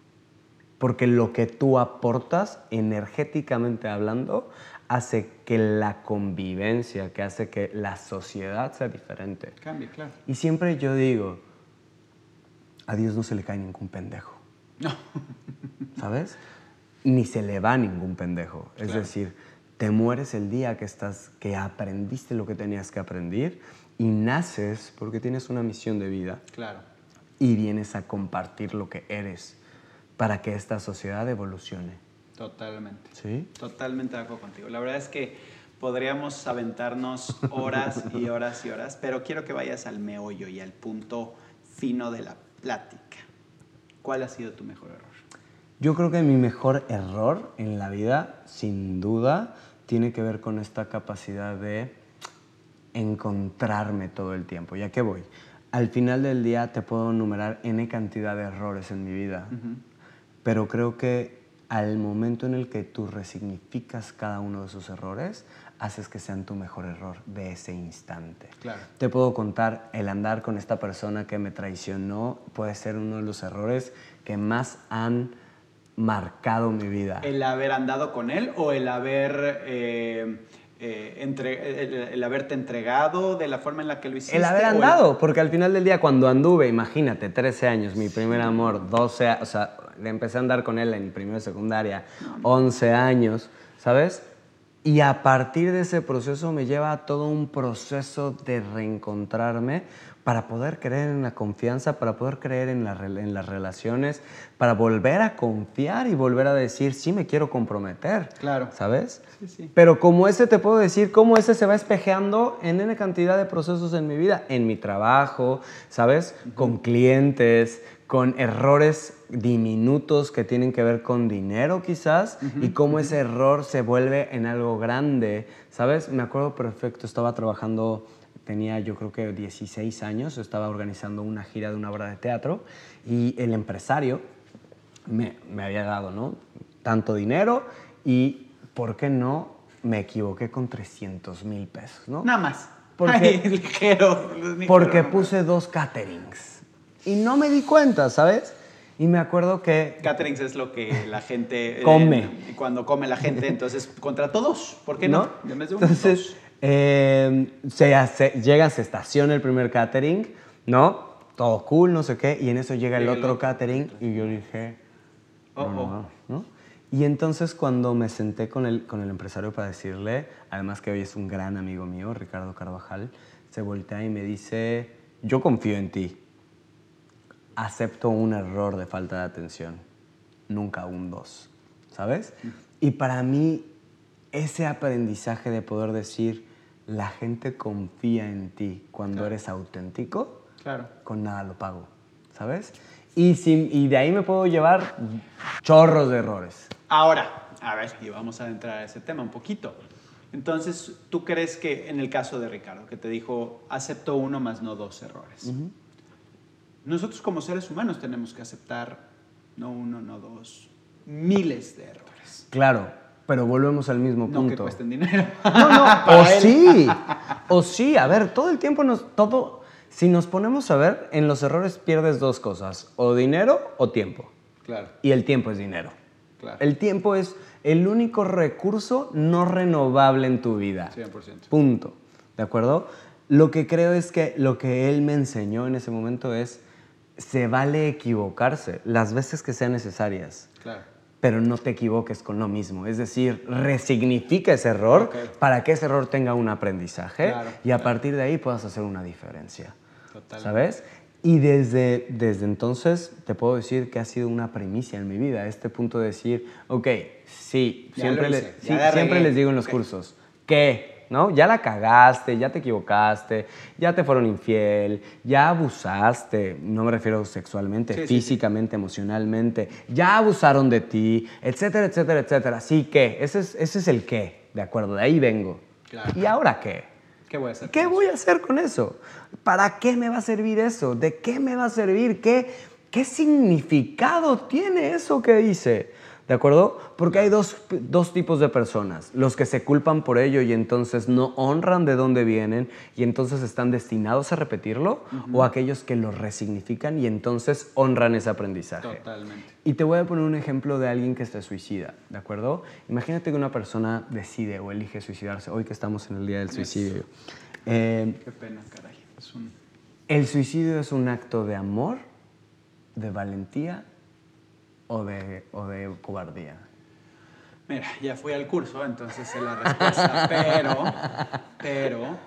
porque lo que tú aportas energéticamente hablando hace que la convivencia, que hace que la sociedad sea diferente. Cambie, claro. Y siempre yo digo, a Dios no se le cae ningún pendejo. No. ¿Sabes? Ni se le va ningún pendejo. Es decir, te mueres el día que estás, que aprendiste lo que tenías que aprender y naces porque tienes una misión de vida. Claro. Y vienes a compartir lo que eres para que esta sociedad evolucione. Totalmente. ¿Sí? Totalmente de acuerdo contigo. La verdad es que podríamos aventarnos horas y horas y horas, pero quiero que vayas al meollo y al punto fino de la plática. ¿Cuál ha sido tu mejor error? Yo creo que mi mejor error en la vida, sin duda, tiene que ver con esta capacidad de encontrarme todo el tiempo. ¿Ya qué voy? Al final del día te puedo enumerar N cantidad de errores en mi vida. Pero creo que al momento en el que tú resignificas cada uno de esos errores, haces que sean tu mejor error de ese instante. Claro. Te puedo contar, el andar con esta persona que me traicionó puede ser uno de los errores que más han marcado mi vida. ¿El haber andado con él o el haber... Eh, eh, entre, el, haberte entregado de la forma en la que lo hiciste. El haber andado, porque al final del día cuando anduve, imagínate, 13 años, mi primer amor, 12, o sea, empecé a andar con él en primera secundaria, 11 años, ¿sabes? Y a partir de ese proceso me lleva a todo un proceso de reencontrarme para poder creer en la confianza, para poder creer en, en, las relaciones, para volver a confiar y volver a decir, sí me quiero comprometer. Claro. ¿Sabes? Sí, sí. Pero como ese te puedo decir, cómo ese se va espejeando en N cantidad de procesos en mi vida, en mi trabajo, ¿sabes? Con clientes, con errores diminutos que tienen que ver con dinero quizás y cómo ese error se vuelve en algo grande, ¿sabes? Me acuerdo perfecto, estaba trabajando, tenía yo creo que 16 años, estaba organizando una gira de una obra de teatro y el empresario me, me había dado, ¿no? Tanto dinero y, ¿por qué no? Me equivoqué con 300 mil pesos, ¿no? Nada más. Porque, ligero. Porque puse dos caterings y no me di cuenta, ¿sabes? Y me acuerdo que... Caterings es lo que la gente... Eh, come. cuando come la gente, entonces, contra todos, ¿por qué no? entonces, eh, se, llega, se estaciona el primer catering, ¿no? Todo cool, no sé qué, y en eso llega el otro catering y yo dije... Oh, oh. no, Y entonces cuando me senté con el, con el empresario para decirle, además que hoy es un gran amigo mío, Ricardo Carvajal, se voltea y me dice, yo confío en ti, acepto un error de falta de atención, nunca un dos, ¿sabes? Y para mí, ese aprendizaje de poder decir, la gente confía en ti cuando eres auténtico, claro. con nada lo pago, ¿sabes? Y, sin, y de ahí me puedo llevar chorros de errores. Ahora, a ver, y vamos a entrar a ese tema un poquito. Entonces, ¿tú crees que en el caso de Ricardo, que te dijo, acepto uno más no dos errores? nosotros como seres humanos tenemos que aceptar no uno, no dos, miles de errores. Claro, pero volvemos al mismo punto. No que cuesten dinero. No, no, o sí, o sí, a ver, todo el tiempo nos, todo, si nos ponemos a ver, en los errores pierdes dos cosas, o dinero o tiempo. Claro. Y el tiempo es dinero. Claro. El tiempo es el único recurso no renovable en tu vida. 100%. Punto. ¿De acuerdo? Lo que creo es que lo que él me enseñó en ese momento es se vale equivocarse las veces que sean necesarias. Claro. Pero no te equivoques con lo mismo. Es decir, resignifica ese error para que ese error tenga un aprendizaje y a partir de ahí puedas hacer una diferencia. ¿Sabes? Y desde, desde entonces te puedo decir que ha sido una primicia en mi vida, este punto de decir, ok, sí, siempre, siempre les digo en los cursos, que ¿no? Ya la cagaste, ya te equivocaste, ya te fueron infiel, ya abusaste, no me refiero sexualmente, Sí, sí, físicamente, emocionalmente, ya abusaron de ti, etcétera, etcétera, etcétera. Así que, ese es, ese es el qué, ¿de acuerdo? De ahí vengo. Claro. ¿Y ahora qué? ¿Qué voy a hacer? ¿Qué voy a hacer con eso? ¿Para qué me va a servir eso? ¿De qué me va a servir? ¿Qué, qué significado tiene eso que hice? ¿De acuerdo? Porque hay dos, dos tipos de personas. Los que se culpan por ello y entonces no honran de dónde vienen y entonces están destinados a repetirlo, o aquellos que lo resignifican y entonces honran ese aprendizaje. Totalmente. Y te voy a poner un ejemplo de alguien que se suicida, ¿de acuerdo? Imagínate que una persona decide o elige suicidarse, hoy que estamos en el Día del Suicidio. Eh, Qué pena, caray. Es un... ¿El suicidio es un acto de amor, de valentía o de, o de cobardía? Mira, ya fui al curso, entonces sé la respuesta, pero, pero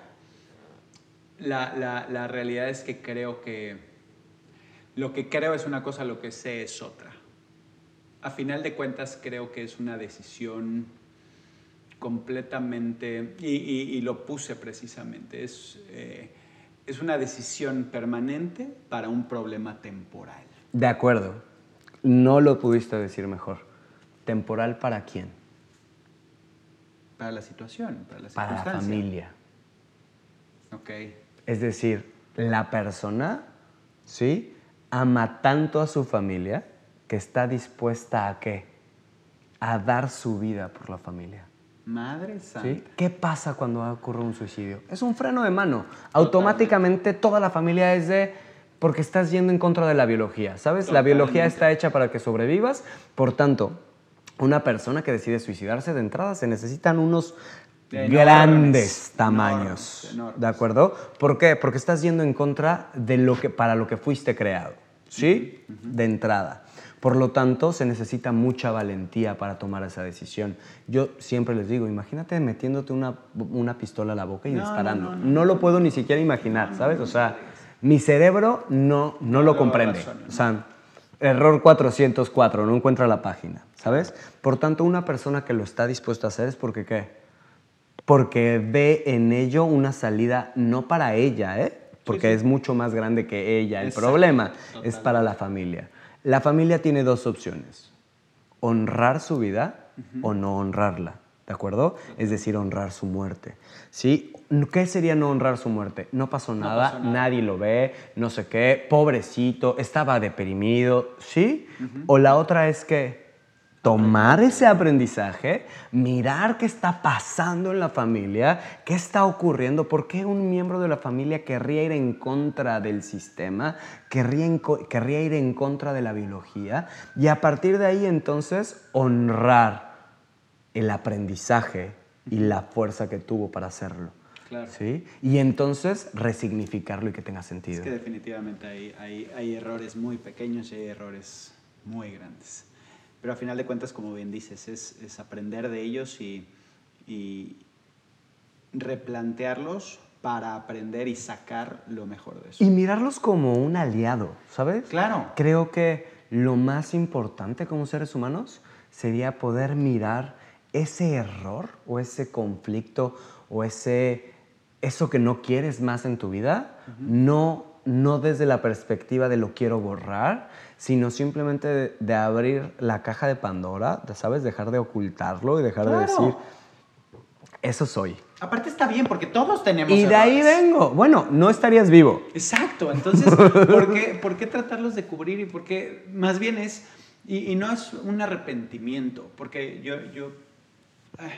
la, la, la realidad es que creo que lo que creo es una cosa, lo que sé es otra. A final de cuentas creo que es una decisión completamente, y, y- y lo puse precisamente, es, eh, es una decisión permanente para un problema temporal. De acuerdo, no lo pudiste decir mejor. ¿Temporal para quién? Para la situación, para la Para la familia. Ok. Es decir, la persona, ¿sí? Ama tanto a su familia que está dispuesta a qué? A dar su vida por la familia. Madre santa. ¿sí? ¿Qué pasa cuando ocurre un suicidio? Es un freno de mano. Automáticamente toda la familia es de... Porque estás yendo en contra de la biología, ¿sabes? La biología está hecha para que sobrevivas. Por tanto, una persona que decide suicidarse de entrada se necesitan unos Enormes, grandes tamaños. enormes, enormes. ¿De acuerdo? ¿Por qué? Porque estás yendo en contra de lo que, para lo que fuiste creado. ¿Sí? De entrada. Por lo tanto, se necesita mucha valentía para tomar esa decisión. Yo siempre les digo, imagínate metiéndote una, una pistola a la boca y No, disparando. no, No, no, lo puedo ni siquiera imaginar, ¿sabes? O sea, mi cerebro no, no lo comprende. O sea, error 404, no encuentra la página, ¿sabes? Por tanto, una persona que lo está dispuesta a hacer es porque, ¿qué? Porque ve en ello una salida no para ella, ¿eh? Porque sí. es mucho más grande que ella. El Exacto, problema es para la familia. La familia tiene dos opciones. Honrar su vida o no honrarla. ¿De acuerdo? Es decir, honrar su muerte. ¿Sí? ¿Qué sería no honrar su muerte? No pasó nada, pasó nada. nadie lo ve, no sé qué, pobrecito, estaba deprimido, ¿sí? O la otra es que tomar ese aprendizaje, mirar qué está pasando en la familia, qué está ocurriendo, por qué un miembro de la familia querría ir en contra del sistema, querría, querría ir en contra de la biología, y a partir de ahí entonces honrar el aprendizaje y la fuerza que tuvo para hacerlo. Claro. ¿sí? Y entonces resignificarlo y que tenga sentido. Es que definitivamente hay, hay, hay errores muy pequeños y hay errores muy grandes. Pero a final de cuentas, como bien dices, es, es aprender de ellos y, y replantearlos para aprender y sacar lo mejor de eso. Y mirarlos como un aliado, ¿sabes? Claro. Creo que lo más importante como seres humanos sería poder mirar ese error o ese conflicto o ese eso que no quieres más en tu vida, no, no desde la perspectiva de lo quiero borrar, sino simplemente de, de abrir la caja de Pandora, ¿sabes? Dejar de ocultarlo y dejar de decir, eso soy. Aparte está bien, porque todos tenemos Y de ahí vengo. Bueno, no estarías vivo. Exacto, entonces, ¿por qué, por qué tratarlos de cubrir? Y por qué, más bien es, y, y no es un arrepentimiento, porque yo, yo eh,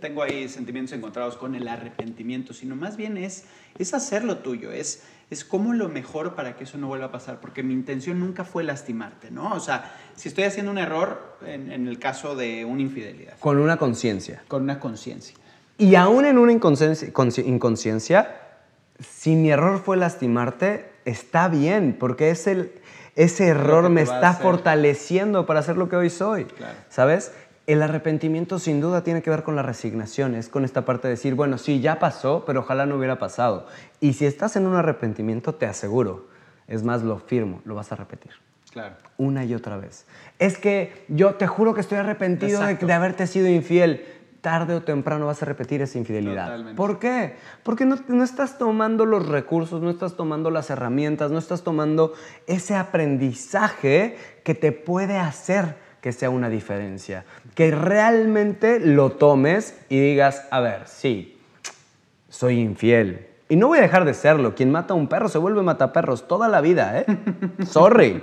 tengo ahí sentimientos encontrados con el arrepentimiento, sino más bien es, es hacer lo tuyo, es, es como lo mejor para que eso no vuelva a pasar, porque mi intención nunca fue lastimarte, ¿no? O sea, si estoy haciendo un error, en, en el caso de una infidelidad, Con una conciencia. con una conciencia. Y aún en una inconsciencia, consci- inconsciencia, si mi error fue lastimarte, está bien, porque es el, ese error me está fortaleciendo para hacer lo que hoy soy. Claro. ¿Sabes? El arrepentimiento sin duda tiene que ver con la resignación, es con esta parte de decir, bueno, sí, ya pasó, pero ojalá no hubiera pasado. Y si estás en un arrepentimiento, te aseguro, es más, lo firmo, lo vas a repetir Claro. una y otra vez. Es que yo te juro que estoy arrepentido de, haberte sido infiel. tarde o temprano vas a repetir esa infidelidad. Totalmente. ¿Por qué? Porque no, no estás tomando los recursos, no estás tomando las herramientas, no estás tomando ese aprendizaje que te puede hacer que sea una diferencia. Que realmente lo tomes y digas, a ver, sí, soy infiel. Y no voy a dejar de serlo. Quien mata a un perro se vuelve mataperros toda la vida, ¿eh? Sorry.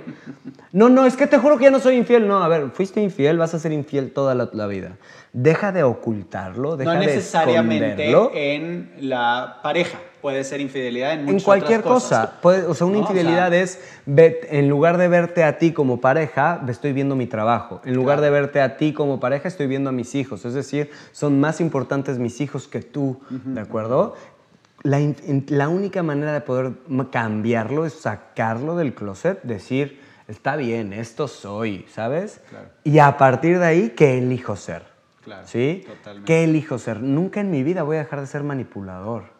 No, no, es que te juro que ya no soy infiel. No, a ver, fuiste infiel, vas a ser infiel toda la, la vida. Deja de ocultarlo, deja no de necesariamente esconderlo. en la pareja. Puede ser infidelidad en En cualquier otras cosas. cosa. Puede- o sea, una ¿No? O sea, infidelidad es, ve- en lugar de verte a ti como pareja, estoy viendo mi trabajo. En lugar de verte a ti como pareja, estoy viendo a mis hijos. Es decir, son más importantes mis hijos que tú, ¿de acuerdo? La, única manera de poder cambiarlo es sacarlo del closet, decir, está bien, esto soy, ¿sabes? Claro. Y a partir de ahí, ¿qué elijo ser? Claro, ¿Sí? totalmente. ¿Qué elijo ser? Nunca en mi vida voy a dejar de ser manipulador.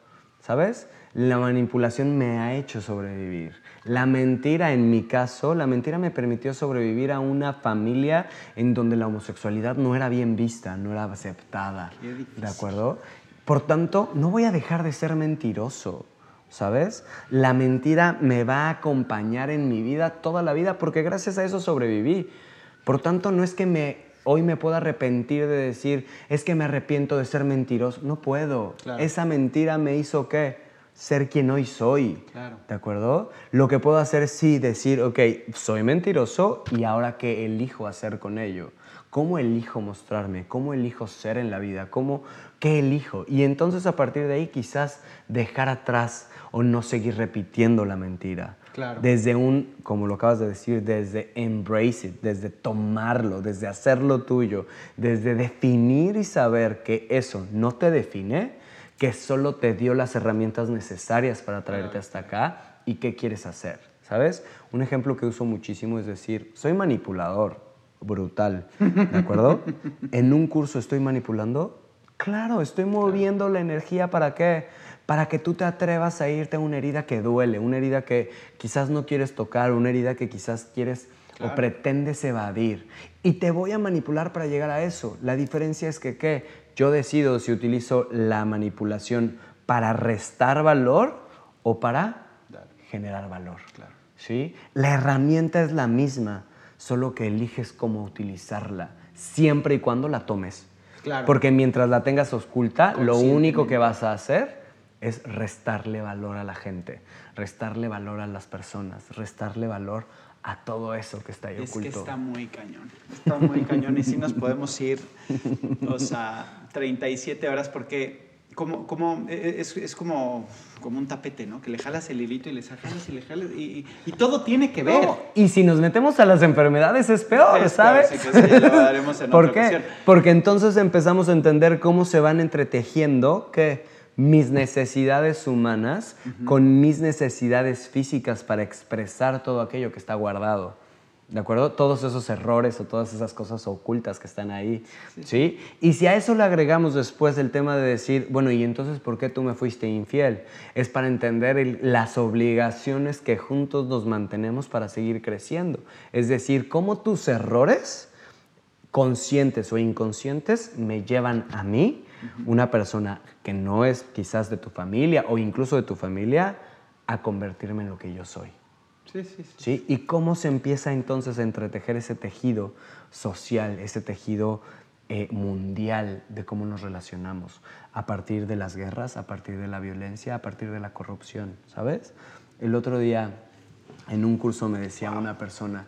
¿Sabes? La manipulación me ha hecho sobrevivir. La mentira, en mi caso, la mentira me permitió sobrevivir a una familia en donde la homosexualidad no era bien vista, no era aceptada. ¿De acuerdo? Por tanto, no voy a dejar de ser mentiroso. ¿Sabes? La mentira me va a acompañar en mi vida toda la vida porque gracias a eso sobreviví. Por tanto, no es que me, hoy me pueda arrepentir de decir, es que me arrepiento de ser mentiroso. No puedo. Claro. Esa mentira me hizo qué? Ser quien hoy soy. Claro. ¿De acuerdo? Lo que puedo hacer es sí decir, ok, soy mentiroso y ahora qué elijo hacer con ello. ¿Cómo elijo mostrarme? ¿Cómo elijo ser en la vida? ¿Cómo, ¿Qué elijo? Y entonces a partir de ahí quizás dejar atrás o no seguir repitiendo la mentira. Claro. Desde un, como lo acabas de decir, desde embrace it, desde tomarlo, desde hacerlo tuyo, desde definir y saber que eso no te define, que solo te dio las herramientas necesarias para traerte hasta acá y qué quieres hacer, ¿sabes? Un ejemplo que uso muchísimo es decir, soy manipulador, brutal, ¿de acuerdo? en un curso estoy manipulando, claro, estoy moviendo la energía para qué? Para que tú te atrevas a irte a una herida que duele, una herida que quizás no quieres tocar, una herida que quizás quieres Claro. o pretendes evadir. Y te voy a manipular para llegar a eso. La diferencia es que, ¿qué? Yo decido si utilizo la manipulación para restar valor o para generar valor. Claro. ¿Sí? La herramienta es la misma, solo que eliges cómo utilizarla, siempre y cuando la tomes. Claro. Porque mientras la tengas oculta, lo único que vas a hacer es restarle valor a la gente, restarle valor a las personas, restarle valor a todo eso que está ahí Es que oculto. está muy cañón. Está muy cañón. Y sí nos podemos ir, o sea, 37 horas porque como, como, eh, es, es como, como un tapete, ¿no? Que le jalas el hilito y le jalas y le jalas y, y- y todo tiene que ver. No, y si nos metemos a las enfermedades es peor, Es peor, ¿sabes? sí, que sí, lo daremos en ¿Por otra qué? ocasión. Porque entonces empezamos a entender cómo se van entretejiendo que mis necesidades humanas con mis necesidades físicas para expresar todo aquello que está guardado. ¿De acuerdo? Todos esos errores o todas esas cosas ocultas que están ahí. ¿Sí? Y si a eso le agregamos después el tema de decir, bueno, ¿y entonces por qué tú me fuiste infiel? Es para entender el- las obligaciones que juntos nos mantenemos para seguir creciendo. Es decir, cómo tus errores conscientes o inconscientes me llevan a mí, una persona que no es quizás de tu familia o incluso de tu familia, a convertirme en lo que yo soy. Sí, sí, sí. ¿sí? ¿Y cómo se empieza entonces a entretejer ese tejido social, ese tejido eh, mundial de cómo nos relacionamos? A partir de las guerras, a partir de la violencia, a partir de la corrupción, ¿sabes? El otro día en un curso me decía una persona,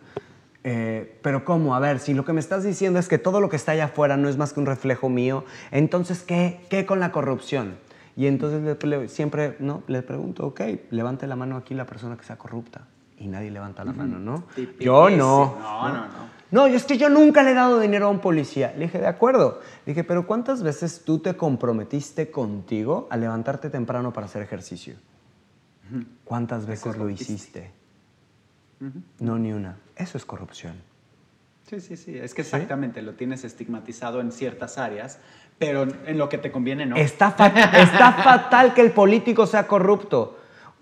eh, pero ¿cómo? A ver, si lo que me estás diciendo es que todo lo que está allá afuera no es más que un reflejo mío, entonces ¿qué, qué con la corrupción? Y entonces le- le- siempre ¿no? le pregunto, ok, levante la mano aquí la persona que sea corrupta. Y nadie levanta la mano, ¿no? Yo no. No, no, no. No, es que yo nunca le he dado dinero a un policía. Le dije, de acuerdo. Le dije, pero ¿cuántas veces tú te comprometiste contigo a levantarte temprano para hacer ejercicio? ¿Cuántas veces lo hiciste? No, ni una. Eso es corrupción. Sí, sí, sí. Es que exactamente lo tienes estigmatizado en ciertas áreas, pero en lo que te conviene no. Está, fa- está fatal que el político sea corrupto.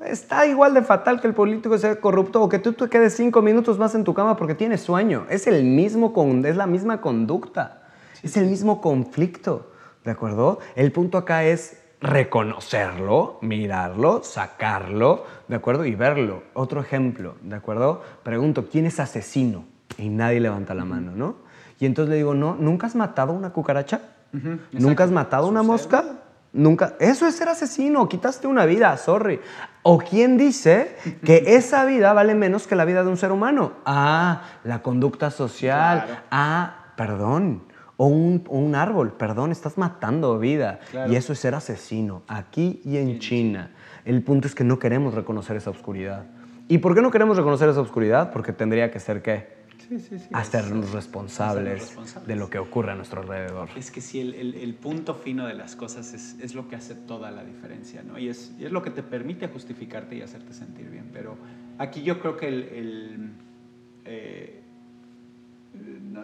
Está igual de fatal que el político sea corrupto o que tú te quedes cinco minutos más en tu cama porque tienes sueño. Es, el mismo con, es la misma conducta. es el mismo conflicto. ¿De acuerdo? El punto acá es reconocerlo, mirarlo, sacarlo, ¿de acuerdo? Y verlo. Otro ejemplo, ¿de acuerdo? Pregunto, ¿quién es asesino? Y nadie levanta la mano, ¿no? Y entonces le digo, no, ¿nunca has matado una cucaracha? ¿Nunca has matado una mosca? Nunca. Eso es ser asesino, quitaste una vida, sorry. ¿O quién dice que esa vida vale menos que la vida de un ser humano? Ah, la conducta social. Ah, perdón. O un, árbol, perdón, estás matando vida. Y eso es ser asesino, aquí y en China. El punto es que no queremos reconocer esa oscuridad. ¿Y por qué no queremos reconocer esa oscuridad? Porque tendría que ser qué? Hacernos responsables, de lo que ocurre a nuestro alrededor. Es que sí, el, punto fino de las cosas es, lo que hace toda la diferencia, ¿no? Y es, es, lo que te permite justificarte y hacerte sentir bien. Pero aquí yo creo que el... Eh,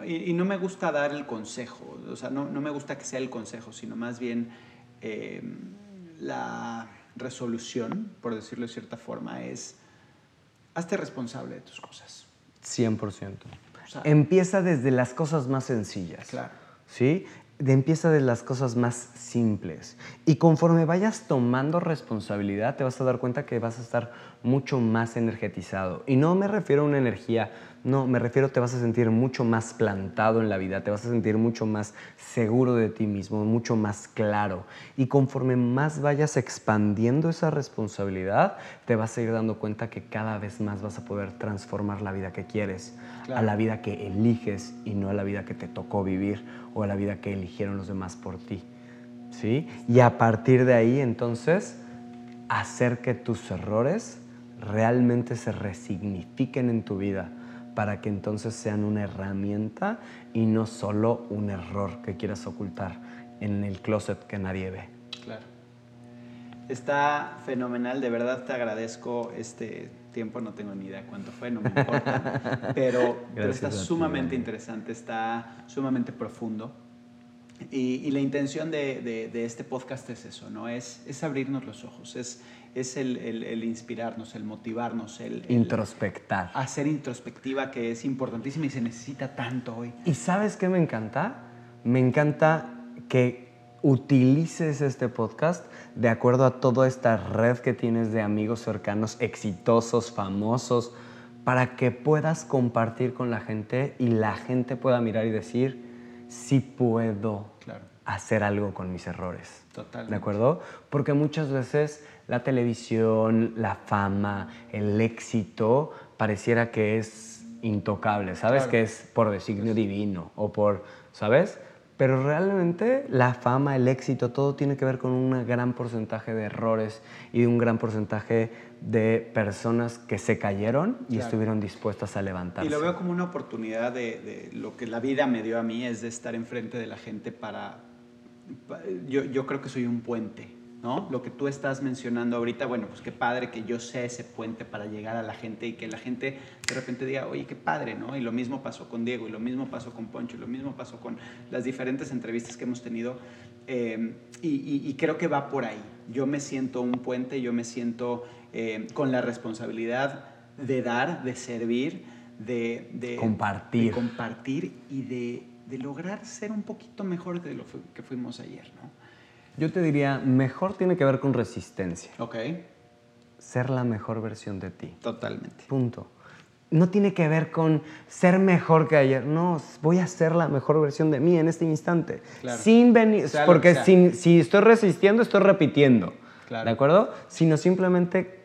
y, no me gusta dar el consejo, o sea, no, no, me gusta que sea el consejo, sino más bien eh, la resolución, por decirlo de cierta forma, es hazte responsable de tus cosas. 100%. empieza desde las cosas más sencillas. Claro. ¿Sí? De empieza de las cosas más simples. Y conforme vayas tomando responsabilidad, te vas a dar cuenta que vas a estar mucho más energetizado. Y no me refiero a una energía no, me refiero, te vas a sentir mucho más plantado en la vida, te vas a sentir mucho más seguro de ti mismo, mucho más claro. Y conforme más vayas expandiendo esa responsabilidad, te vas a ir dando cuenta que cada vez más vas a poder transformar la vida que quieres, a la vida que eliges y no a la vida que te tocó vivir o a la vida que eligieron los demás por ti. ¿Sí? Y a partir de ahí, entonces, hacer que tus errores realmente se resignifiquen en tu vida para que entonces sean una herramienta y no solo un error que quieras ocultar en el closet que nadie ve. Claro. Está fenomenal, de verdad te agradezco este tiempo, no tengo ni idea cuánto fue, no me importa, pero, está sumamente interesante, está sumamente profundo. Y, la intención de, este podcast es eso, ¿no? Es, es abrirnos los ojos, es es el, inspirarnos, el motivarnos, el, introspectar. Hacer introspectiva que es importantísima y se necesita tanto hoy. ¿Y sabes qué me encanta? Me encanta que utilices este podcast de acuerdo a toda esta red que tienes de amigos cercanos, exitosos, famosos, para que puedas compartir con la gente y la gente pueda mirar y decir, sí puedo hacer algo con mis errores. Total. ¿De acuerdo? Porque muchas veces la televisión, la fama, el éxito, pareciera que es intocable, ¿sabes? Que es por designio divino o por, ¿sabes? Pero realmente la fama, el éxito, todo tiene que ver con un gran porcentaje de errores y un gran porcentaje de personas que se cayeron y estuvieron dispuestas a levantarse. Y lo veo como una oportunidad de, lo que la vida me dio a mí, es de estar enfrente de la gente para... Yo, yo creo que soy un puente ¿no? Lo que tú estás mencionando ahorita, bueno, pues qué padre que yo sea ese puente para llegar a la gente y que la gente de repente diga, oye, qué padre, ¿no? Y lo mismo pasó con Diego, y lo mismo pasó con Poncho, y lo mismo pasó con las diferentes entrevistas que hemos tenido. Eh, y, creo que va por ahí. Yo me siento un puente, yo me siento eh, con la responsabilidad de dar, de servir, de, compartir. De compartir y de, de lograr ser un poquito mejor de lo que fuimos ayer, ¿no? Yo te diría, mejor tiene que ver con resistencia. Ok. Ser la mejor versión de ti. Totalmente. Punto. No tiene que ver con ser mejor que ayer. No, voy a ser la mejor versión de mí en este instante. Claro. Sin venir. porque si estoy resistiendo, estoy repitiendo. Claro. ¿De acuerdo? Sino simplemente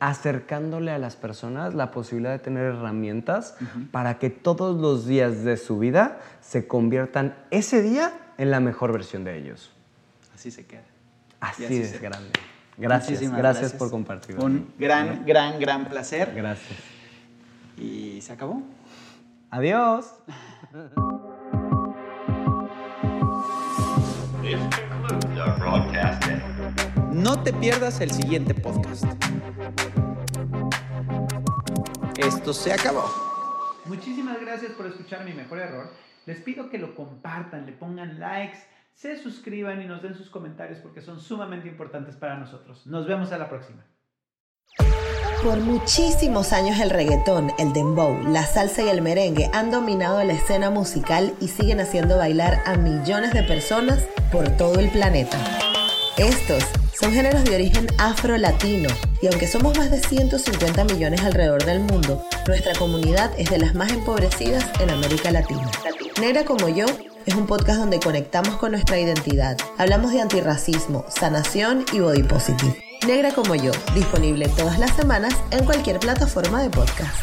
acercándole a las personas la posibilidad de tener herramientas para que todos los días de su vida se conviertan ese día en la mejor versión de ellos así se queda. Así, es grande. Gracias, gracias, por compartir. Un gran, gran, gran placer. Gracias. Y se acabó. Adiós. No te pierdas el siguiente podcast. Esto se acabó. Muchísimas gracias por escuchar mi mejor error. Les pido que lo compartan, le pongan likes se suscriban y nos den sus comentarios porque son sumamente importantes para nosotros. Nos vemos a la próxima. Por muchísimos años el reggaetón, el dembow, la salsa y el merengue han dominado la escena musical y siguen haciendo bailar a millones de personas por todo el planeta. Estos son géneros de origen afro-latino y aunque somos más de 150 millones alrededor del mundo, nuestra comunidad es de las más empobrecidas en América Latina. Negra como yo es un podcast donde conectamos con nuestra identidad. Hablamos de antirracismo, sanación y body positive. Negra como yo, disponible todas las semanas en cualquier plataforma de podcast.